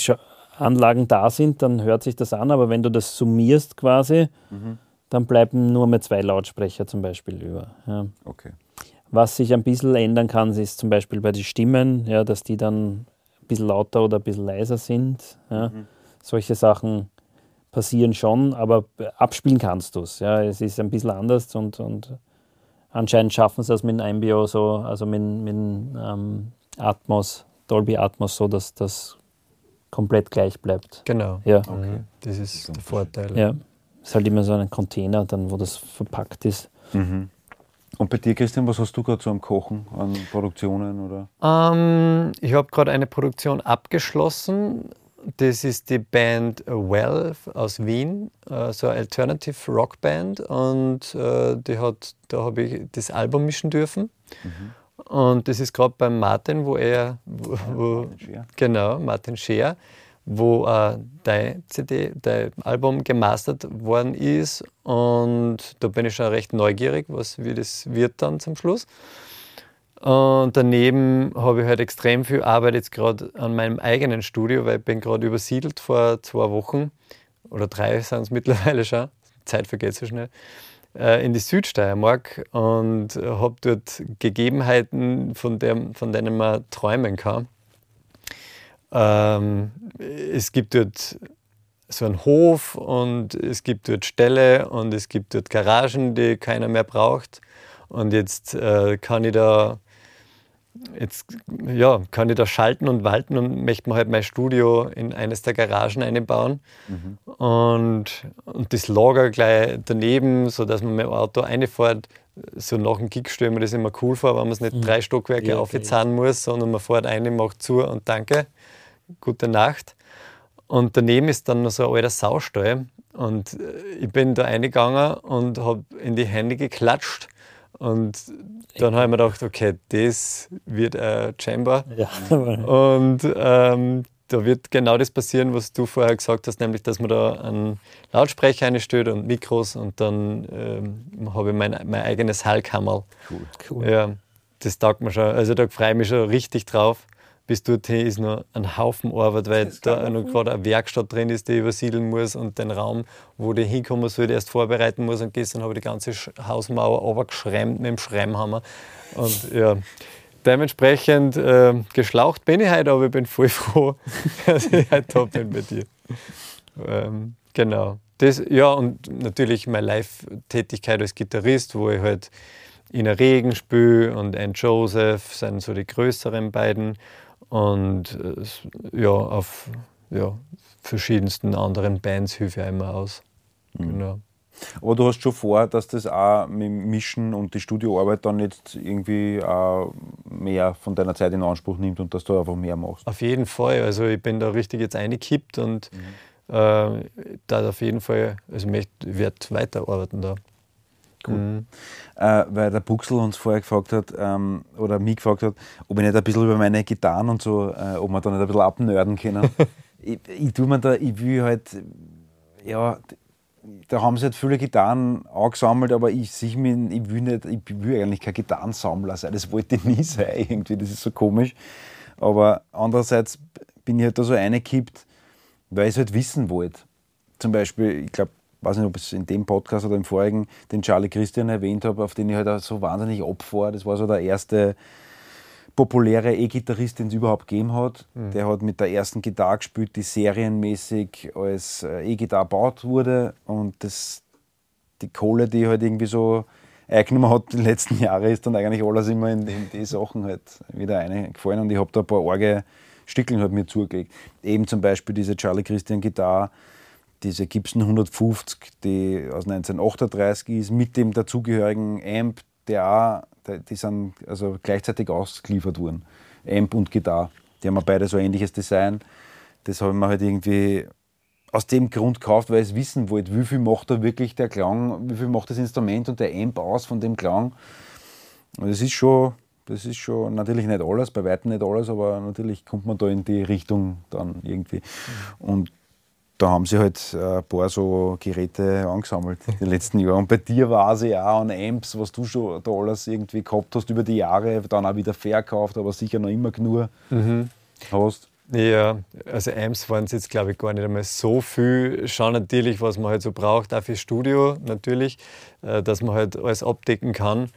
Anlagen da sind, dann hört sich das an, aber wenn du das summierst quasi, dann bleiben nur mehr zwei Lautsprecher zum Beispiel über. Ja. Okay. Was sich ein bisschen ändern kann, ist zum Beispiel bei den Stimmen, ja, dass die dann ein bisschen lauter oder ein bisschen leiser sind. Ja. Solche Sachen passieren schon, aber abspielen kannst du es. Ja. Es ist ein bisschen anders und, und anscheinend schaffen sie das mit dem MBO so, also mit, mit ähm, Atmos, Dolby Atmos so, dass das komplett gleich bleibt. Genau. Ja, Mhm. Das ist der Vorteil. ja. Es ist halt immer so ein Container, dann, wo das verpackt ist. Und bei dir, Christian, was hast du gerade so am Kochen an Produktionen? Oder? Ähm, ich habe gerade eine Produktion abgeschlossen. Das ist die Band Well aus Wien, äh, so eine Alternative Rock Band. Und äh, die hat, da habe ich das Album mischen dürfen. Und das ist gerade beim Martin, wo er, wo, wo, Martin Scheer. genau, Martin Scheer, wo äh, dein CD, dein Album gemastert worden ist. Und da bin ich schon recht neugierig, was wie das wird dann zum Schluss. Und daneben habe ich halt extrem viel Arbeit jetzt gerade an meinem eigenen Studio, weil ich bin gerade übersiedelt vor zwei Wochen oder drei sind es mittlerweile schon. Zeit vergeht so schnell. Äh, In die Südsteiermark und habe dort Gegebenheiten, von, dem, von denen man träumen kann. Ähm, es gibt dort so einen Hof und es gibt dort Ställe und es gibt dort Garagen, die keiner mehr braucht. Und jetzt äh, kann ich da jetzt ja, kann ich da schalten und walten und möchte mir halt mein Studio in eines der Garagen einbauen. Und, und das Lager gleich daneben, sodass man mit dem Auto reinfährt. So nach dem Gig stelle mir das immer cool vor, wenn man es nicht drei Stockwerke Ja, okay. aufzahlen muss, sondern man fährt rein, macht zu und danke, gute Nacht. Und daneben ist dann noch so ein alter Saustall. Und äh, ich bin da reingegangen und habe in die Hände geklatscht. Und dann habe ich mir gedacht, okay, das wird ein Chamber. Ja. Und ähm, da wird genau das passieren, was du vorher gesagt hast, nämlich, dass man da einen Lautsprecher einstellt und Mikros und dann ähm, habe ich mein, mein eigenes Hallkammerl. Cool. Cool. Ja, das taugt mir schon. Also da freue ich mich schon richtig drauf. Bis dorthin ist noch ein Haufen Arbeit, weil da noch gerade eine Werkstatt drin ist, die ich übersiedeln muss und den Raum, wo die hinkommen soll, erst vorbereiten muss. Und gestern habe ich die ganze Hausmauer runtergeschrammt mit dem Schremmhammer. Und ja, dementsprechend äh, geschlaucht bin ich heute, aber ich bin voll froh, dass ich heute da bin bei dir. Ähm, genau. Das, ja, und natürlich meine Live-Tätigkeit als Gitarrist, wo ich halt Ina Regen spiele und Ann Joseph sind so die größeren beiden. Und äh, ja, auf ja, verschiedensten anderen Bands hilfe ich immer aus. Genau. Aber du hast schon vor, dass das auch mit dem Mischen und die Studioarbeit dann jetzt irgendwie auch mehr von deiner Zeit in Anspruch nimmt und dass du einfach mehr machst. Auf jeden Fall. Also ich bin da richtig jetzt eingekippt und äh, da auf jeden Fall, also ich werde weiterarbeiten da. Cool. Mhm. äh, weil der Buxel uns vorher gefragt hat, ähm, oder mich gefragt hat, ob ich nicht ein bisschen über meine Gitarren und so, äh, ob wir da nicht ein bisschen abnörden können. ich, ich tue mir da, ich will halt, ja, da haben sie halt viele Gitarren angesammelt, aber ich, sich mich, ich, will nicht, ich will eigentlich kein Gitarrensammler sein. Das wollte ich nie sein, irgendwie. Das ist so komisch. Aber andererseits bin ich halt da so reingekippt, weil ich es halt wissen wollte. Zum Beispiel, ich glaube, weiß nicht, ob ich es in dem Podcast oder im vorigen den Charlie Christian erwähnt habe, auf den ich halt auch so wahnsinnig abfahre. Das war so der erste populäre E-Gitarrist, den es überhaupt gegeben hat. Mhm. Der hat mit der ersten Gitarre gespielt, die serienmäßig als äh, E-Gitarre gebaut wurde. Und das, die Kohle, die halt irgendwie so eingenommen hat die letzten Jahre, ist dann eigentlich alles immer in, in die Sachen halt wieder eingefallen. Und ich habe da ein paar arge Stickeln halt mir zugelegt. Eben zum Beispiel diese Charlie Christian Gitarre, diese Gibson 150, die aus 1938 ist, mit dem dazugehörigen Amp, der auch die sind also gleichzeitig ausgeliefert worden. Amp und Gitarre. Die haben beide so ein ähnliches Design. Das haben wir halt irgendwie aus dem Grund gekauft, weil ich es wissen wollte, wie viel macht da wirklich der Klang, wie viel macht das Instrument und der Amp aus von dem Klang. Und das ist schon, das ist schon natürlich nicht alles, bei weitem nicht alles, aber natürlich kommt man da in die Richtung dann irgendwie. Mhm. Und da haben sie halt äh, ein paar so Geräte angesammelt in den letzten Jahren. Und bei dir war es ja auch an Amps, was du schon da alles irgendwie gehabt hast über die Jahre, dann auch wieder verkauft, aber sicher noch immer genug mhm. hast. Ja, also Amps waren es jetzt glaube ich gar nicht einmal so viel. Schon natürlich, was man halt so braucht, auch fürs Studio natürlich, äh, dass man halt alles abdecken kann.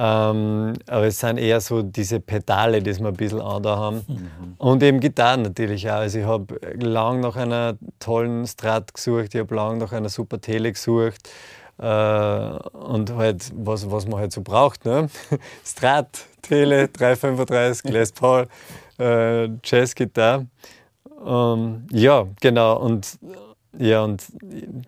Ähm, aber es sind eher so diese Pedale, die wir ein bisschen an da haben. Mhm. Und eben Gitarren natürlich auch. Also ich habe lang nach einer tollen Strat gesucht, ich habe lang nach einer super Tele gesucht. Äh, und halt, was, was man halt so braucht. Ne? Strat, Tele, 335, Les Paul, äh, Jazzgitarre. Ähm, ja, genau. Und ja, und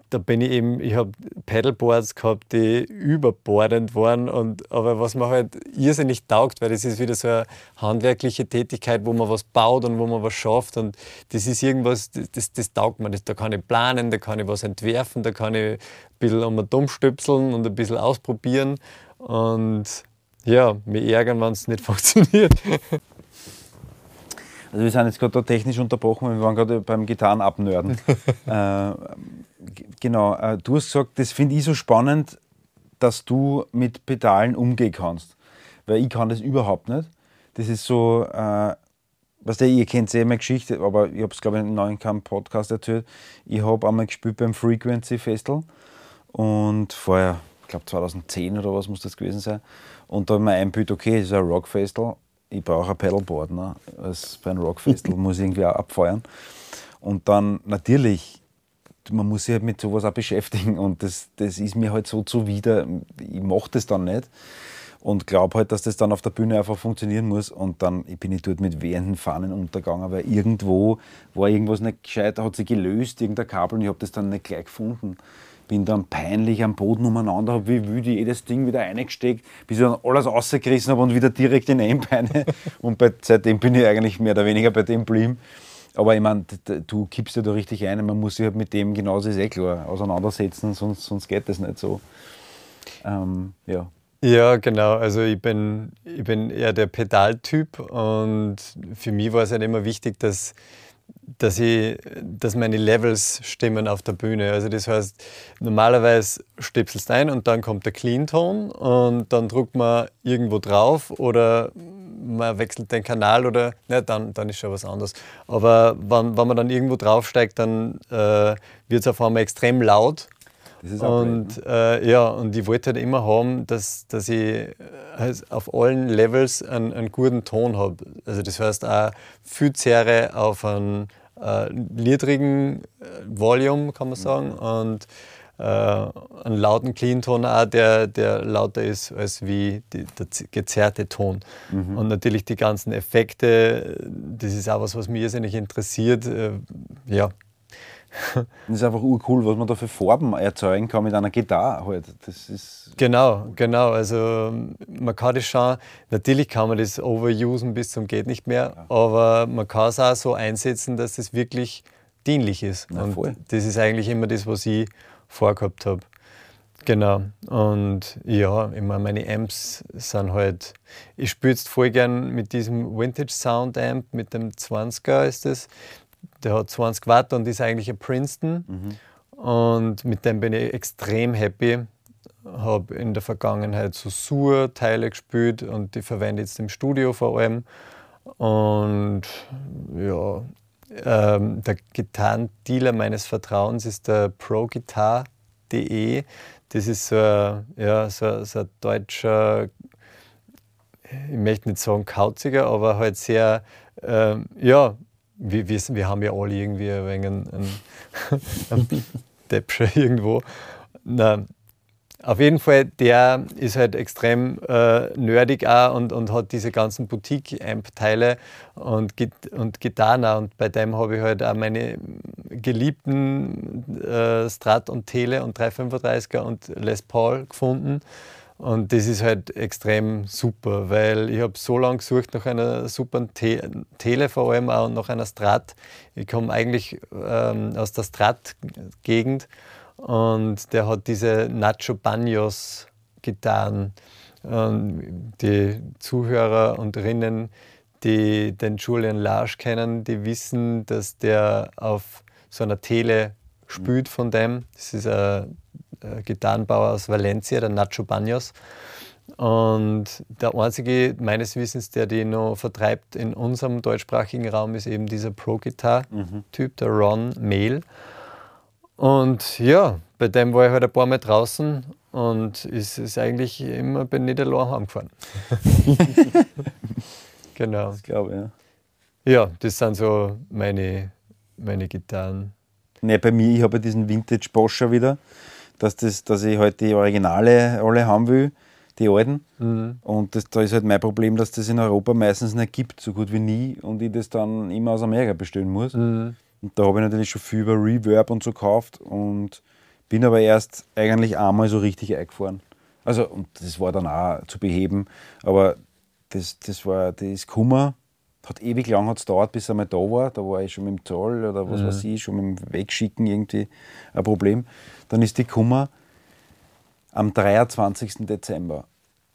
da bin ich eben, ich habe Pedalboards gehabt, die überbordend waren. Und, aber was mir halt irrsinnig taugt, weil das ist wieder so eine handwerkliche Tätigkeit, wo man was baut und wo man was schafft. Und das ist irgendwas, das, das taugt mir. Das, da kann ich planen, da kann ich was entwerfen, da kann ich ein bisschen um dumm stöpseln und ein bisschen ausprobieren. Und ja, mich ärgern, wenn es nicht funktioniert. Also wir sind jetzt gerade technisch unterbrochen, wir waren gerade beim Gitarren abnörden. äh, genau, äh, du hast gesagt, das finde ich so spannend, dass du mit Pedalen umgehen kannst. Weil ich kann das überhaupt nicht. Das ist so, äh, was der, ihr kennt sehr meine Geschichte, aber ich habe es glaube ich in einem neuen Camp Podcast erzählt. Ich habe einmal gespielt beim Frequency Festival und vorher, ich glaube 2010 oder was muss das gewesen sein. Und da habe ich mir eingebildet, okay, es ist ein Rockfestival ich brauche ein Pedalboard. Ne? Als bei einem Rockfestival muss ich irgendwie auch abfeuern. Und dann natürlich, man muss sich halt mit sowas auch beschäftigen und das, das ist mir halt so zuwider. Ich mache das dann nicht und glaube halt, dass das dann auf der Bühne einfach funktionieren muss. Und dann ich bin ich dort mit wehenden Fahnen untergegangen, weil irgendwo war irgendwas nicht gescheit, hat sich gelöst, irgendein Kabel und ich habe das dann nicht gleich gefunden bin dann peinlich am Boden umeinander, habe wie wüde jedes Ding wieder eingesteckt, bis ich dann alles rausgerissen habe und wieder direkt in Einbeine. und bei, seitdem bin ich eigentlich mehr oder weniger bei dem geblieben. Aber ich meine, du kippst ja da richtig ein, man muss sich halt mit dem genauso, ist eh klar, auseinandersetzen, sonst, sonst geht das nicht so. Ähm, ja. Ja, genau. Also ich bin, ich bin eher der Pedaltyp und für mich war es halt immer wichtig, dass dass, ich, dass meine Levels stimmen auf der Bühne. Also das heißt, normalerweise stöpselst ein und dann kommt der Clean-Ton und dann drückt man irgendwo drauf oder man wechselt den Kanal oder ne, dann, dann ist schon was anderes. Aber wenn, wenn man dann irgendwo draufsteigt, dann äh, wird es auf einmal extrem laut und ne? äh, ja, und ich wollte halt immer haben, dass, dass ich äh, auf allen Levels einen, einen guten Ton habe. Also das heißt auch viel Zerre auf einen äh, niedrigen äh, Volume, kann man sagen, und äh, einen lauten Clean-Ton auch, der, der lauter ist als wie die, der gezerrte Ton. Mhm. Und natürlich die ganzen Effekte, das ist auch was, was mich irrsinnig interessiert. Äh, ja, das ist einfach urcool, was man da für Farben erzeugen kann mit einer Gitarre halt. Das ist genau, genau. Also man kann das schon, natürlich kann man das overusen bis zum geht nicht mehr, ja. aber man kann es auch so einsetzen, dass das wirklich dienlich ist. Na, Und das ist eigentlich immer das, was ich vorgehabt habe. Genau. Und ja, ich meine, meine Amps sind halt. Ich spiele jetzt voll gern mit diesem Vintage Sound Amp, mit dem 20er ist das. Der hat 20 Watt und ist eigentlich ein Princeton. Und mit dem bin ich extrem happy. Habe in der Vergangenheit so Sur-Teile gespielt und die verwende jetzt im Studio vor allem. Und ja, ähm, der Gitarrendealer meines Vertrauens ist der ProGuitar.de. Das ist so ein, ja, so, so ein deutscher, ich möchte nicht sagen kauziger, aber halt sehr, ähm, ja, wir, wir, wir haben ja alle irgendwie ein wenig einen, einen, Deppscher irgendwo. Na, auf jeden Fall, der ist halt extrem äh, nerdig auch und, und hat diese ganzen Boutique-Amp-Teile und, und Gitarren auch. Und bei dem habe ich halt auch meine geliebten äh, Strat und Tele und 335er und Les Paul gefunden. Und das ist halt extrem super, weil ich habe so lange gesucht nach einer super Te Tele vor allem auch und nach einer Strat. Ich komme eigentlich ähm, aus der Strat-Gegend und der hat diese Nacho Banos Gitarren. Ähm, die Zuhörer und Rinnen, die den Julian Larsch kennen, die wissen, dass der auf so einer Tele spielt von dem. Das ist ein, ein Gitarrenbauer aus Valencia, der Nacho Banos. Und der einzige meines Wissens, der die noch vertreibt in unserem deutschsprachigen Raum, ist eben dieser Pro-Guitar-Typ, der Ron Mehl. Und ja, bei dem war ich halt ein paar Mal draußen und es ist eigentlich immer bin nicht allein heimgefahren. genau. Ich glaube, ja. Ja, das sind so meine, meine Gitarren. Ne, bei mir, ich habe ja diesen Vintage Boscher wieder, dass, das, dass ich halt die Originale alle haben will, die alten. Und das, da ist halt mein Problem, dass das in Europa meistens nicht gibt, so gut wie nie, und ich das dann immer aus Amerika bestellen muss. Und da habe ich natürlich schon viel über Reverb und so gekauft und bin aber erst eigentlich einmal so richtig eingefahren. Also, und das war dann auch zu beheben, aber das, das war das Kummer. Hat ewig lang hat's gedauert, bis er mal da war. Da war ich schon mit dem Zoll oder was weiß ich, schon mit dem Wegschicken irgendwie ein Problem. Dann ist die Kummer am 23. Dezember.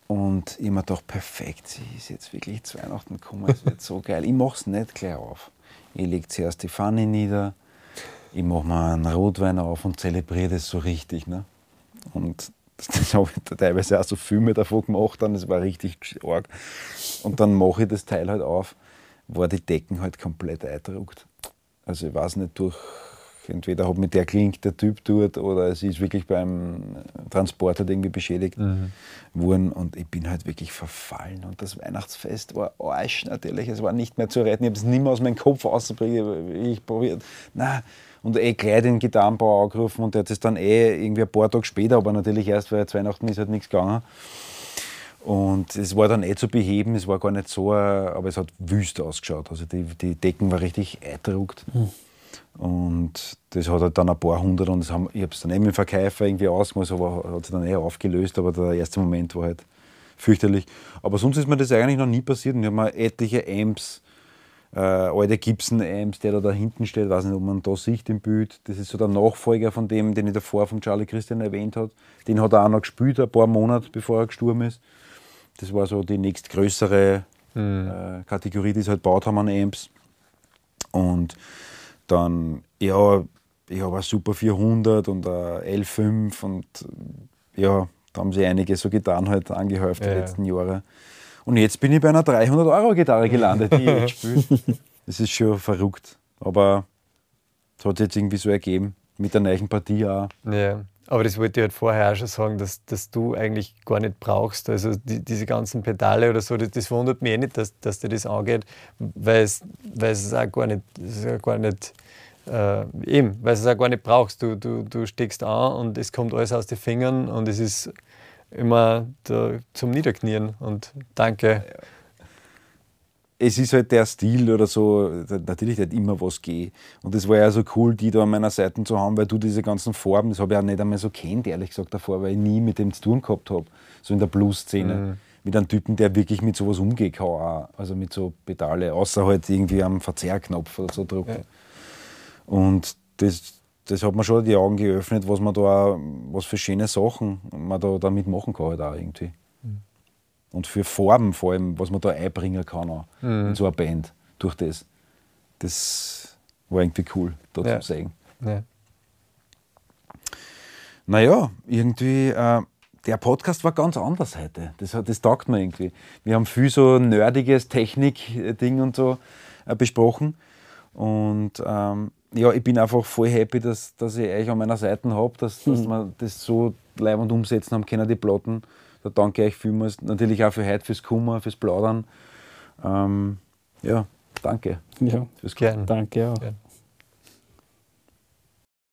Und ich mir gedacht, perfekt, sie ist jetzt wirklich zu Weihnachten gekommen, es wird so geil. Ich mache es nicht gleich auf. Ich lege zuerst die Pfanne nieder, ich mache mir einen Rotwein auf und zelebriere das so richtig. Ne? Und das, habe ich teilweise auch so Filme davon gemacht, dann, das war richtig arg. Und dann mache ich das Teil halt auf, war die Decken halt komplett eingedruckt. Also ich weiß nicht, durch entweder hat mit der klingt der Typ dort oder es ist wirklich beim Transport halt irgendwie beschädigt worden und ich bin halt wirklich verfallen und das Weihnachtsfest war Arsch natürlich, es war nicht mehr zu retten, ich habe es nicht mehr aus meinem Kopf ausgebracht, ich probiert, na und eh gleich den Gitarrenbauer angerufen und der hat es dann eh irgendwie ein paar Tage später, aber natürlich erst, weil zu Weihnachten ist halt nichts gegangen. Und es war dann eh zu beheben, es war gar nicht so, aber es hat wüst ausgeschaut. Also die, die Decken war richtig eingedruckt. Und das hat halt dann ein paar hundert und das haben, ich habe es dann eben im Verkäufer irgendwie ausgemacht, aber hat sich dann eh aufgelöst, aber der erste Moment war halt fürchterlich. Aber sonst ist mir das eigentlich noch nie passiert und ich habe mir etliche Amps, äh, alte Gibson-Amps, der da, da hinten steht, weiß nicht, ob man da sieht im Bild. Das ist so der Nachfolger von dem, den ich davor von Charlie Christian erwähnt habe. Den hat er auch noch gespielt, ein paar Monate bevor er gestorben ist. Das war so die nächstgrößere äh, Kategorie, die sie halt gebaut haben an Amps. Und dann, ja, ich habe ein Super 400 und ein L5 und ja, da haben sie einige so getan halt angehäuft die Ja, ja. letzten Jahre. Und jetzt bin ich bei einer 300-Euro-Gitarre gelandet, die ich jetzt spiele. Das ist schon verrückt. Aber es hat sich jetzt irgendwie so ergeben. Mit der neuen Partie auch. Ja, aber das wollte ich halt vorher auch schon sagen, dass, dass du eigentlich gar nicht brauchst. Also die, diese ganzen Pedale oder so, das, das wundert mich eh nicht, dass, dass dir das angeht, weil es, weil es auch gar nicht, es ja gar nicht äh, eben, weil es auch gar nicht brauchst. Du, du, du steckst an und es kommt alles aus den Fingern und es ist immer zum Niederknien und danke. Es ist halt der Stil oder so, natürlich hat immer was gehen. Und das war ja so cool, die da an meiner Seite zu haben, weil du diese ganzen Farben, das habe ich auch nicht einmal so kennt, ehrlich gesagt, davor, weil ich nie mit dem zu tun gehabt habe, so in der Blues-Szene. Mit einem Typen, der wirklich mit sowas umgehen kann, auch. also mit so Pedale, außer halt irgendwie am Verzehrknopf oder so drücken. Und das, das hat mir schon die Augen geöffnet, was man da, was für schöne Sachen man da damit machen kann halt auch irgendwie. Und für Farben vor allem, was man da einbringen kann auch in so einer Band durch das. Das war irgendwie cool, da Ja. zu sehen. Ja. Naja, irgendwie, äh, der Podcast war ganz anders heute. Das, das taugt mir irgendwie. Wir haben viel so nerdiges Technik-Ding und so äh, besprochen. Und ähm, ja, ich bin einfach voll happy, dass, dass ich euch an meiner Seite habe, dass, dass wir das so leibend umsetzen haben können, die Platten. Da danke ich euch vielmals. Natürlich auch für heute, fürs Kummer, fürs Plaudern. Ähm, ja, danke Ja, fürs Gern. danke auch. Gern.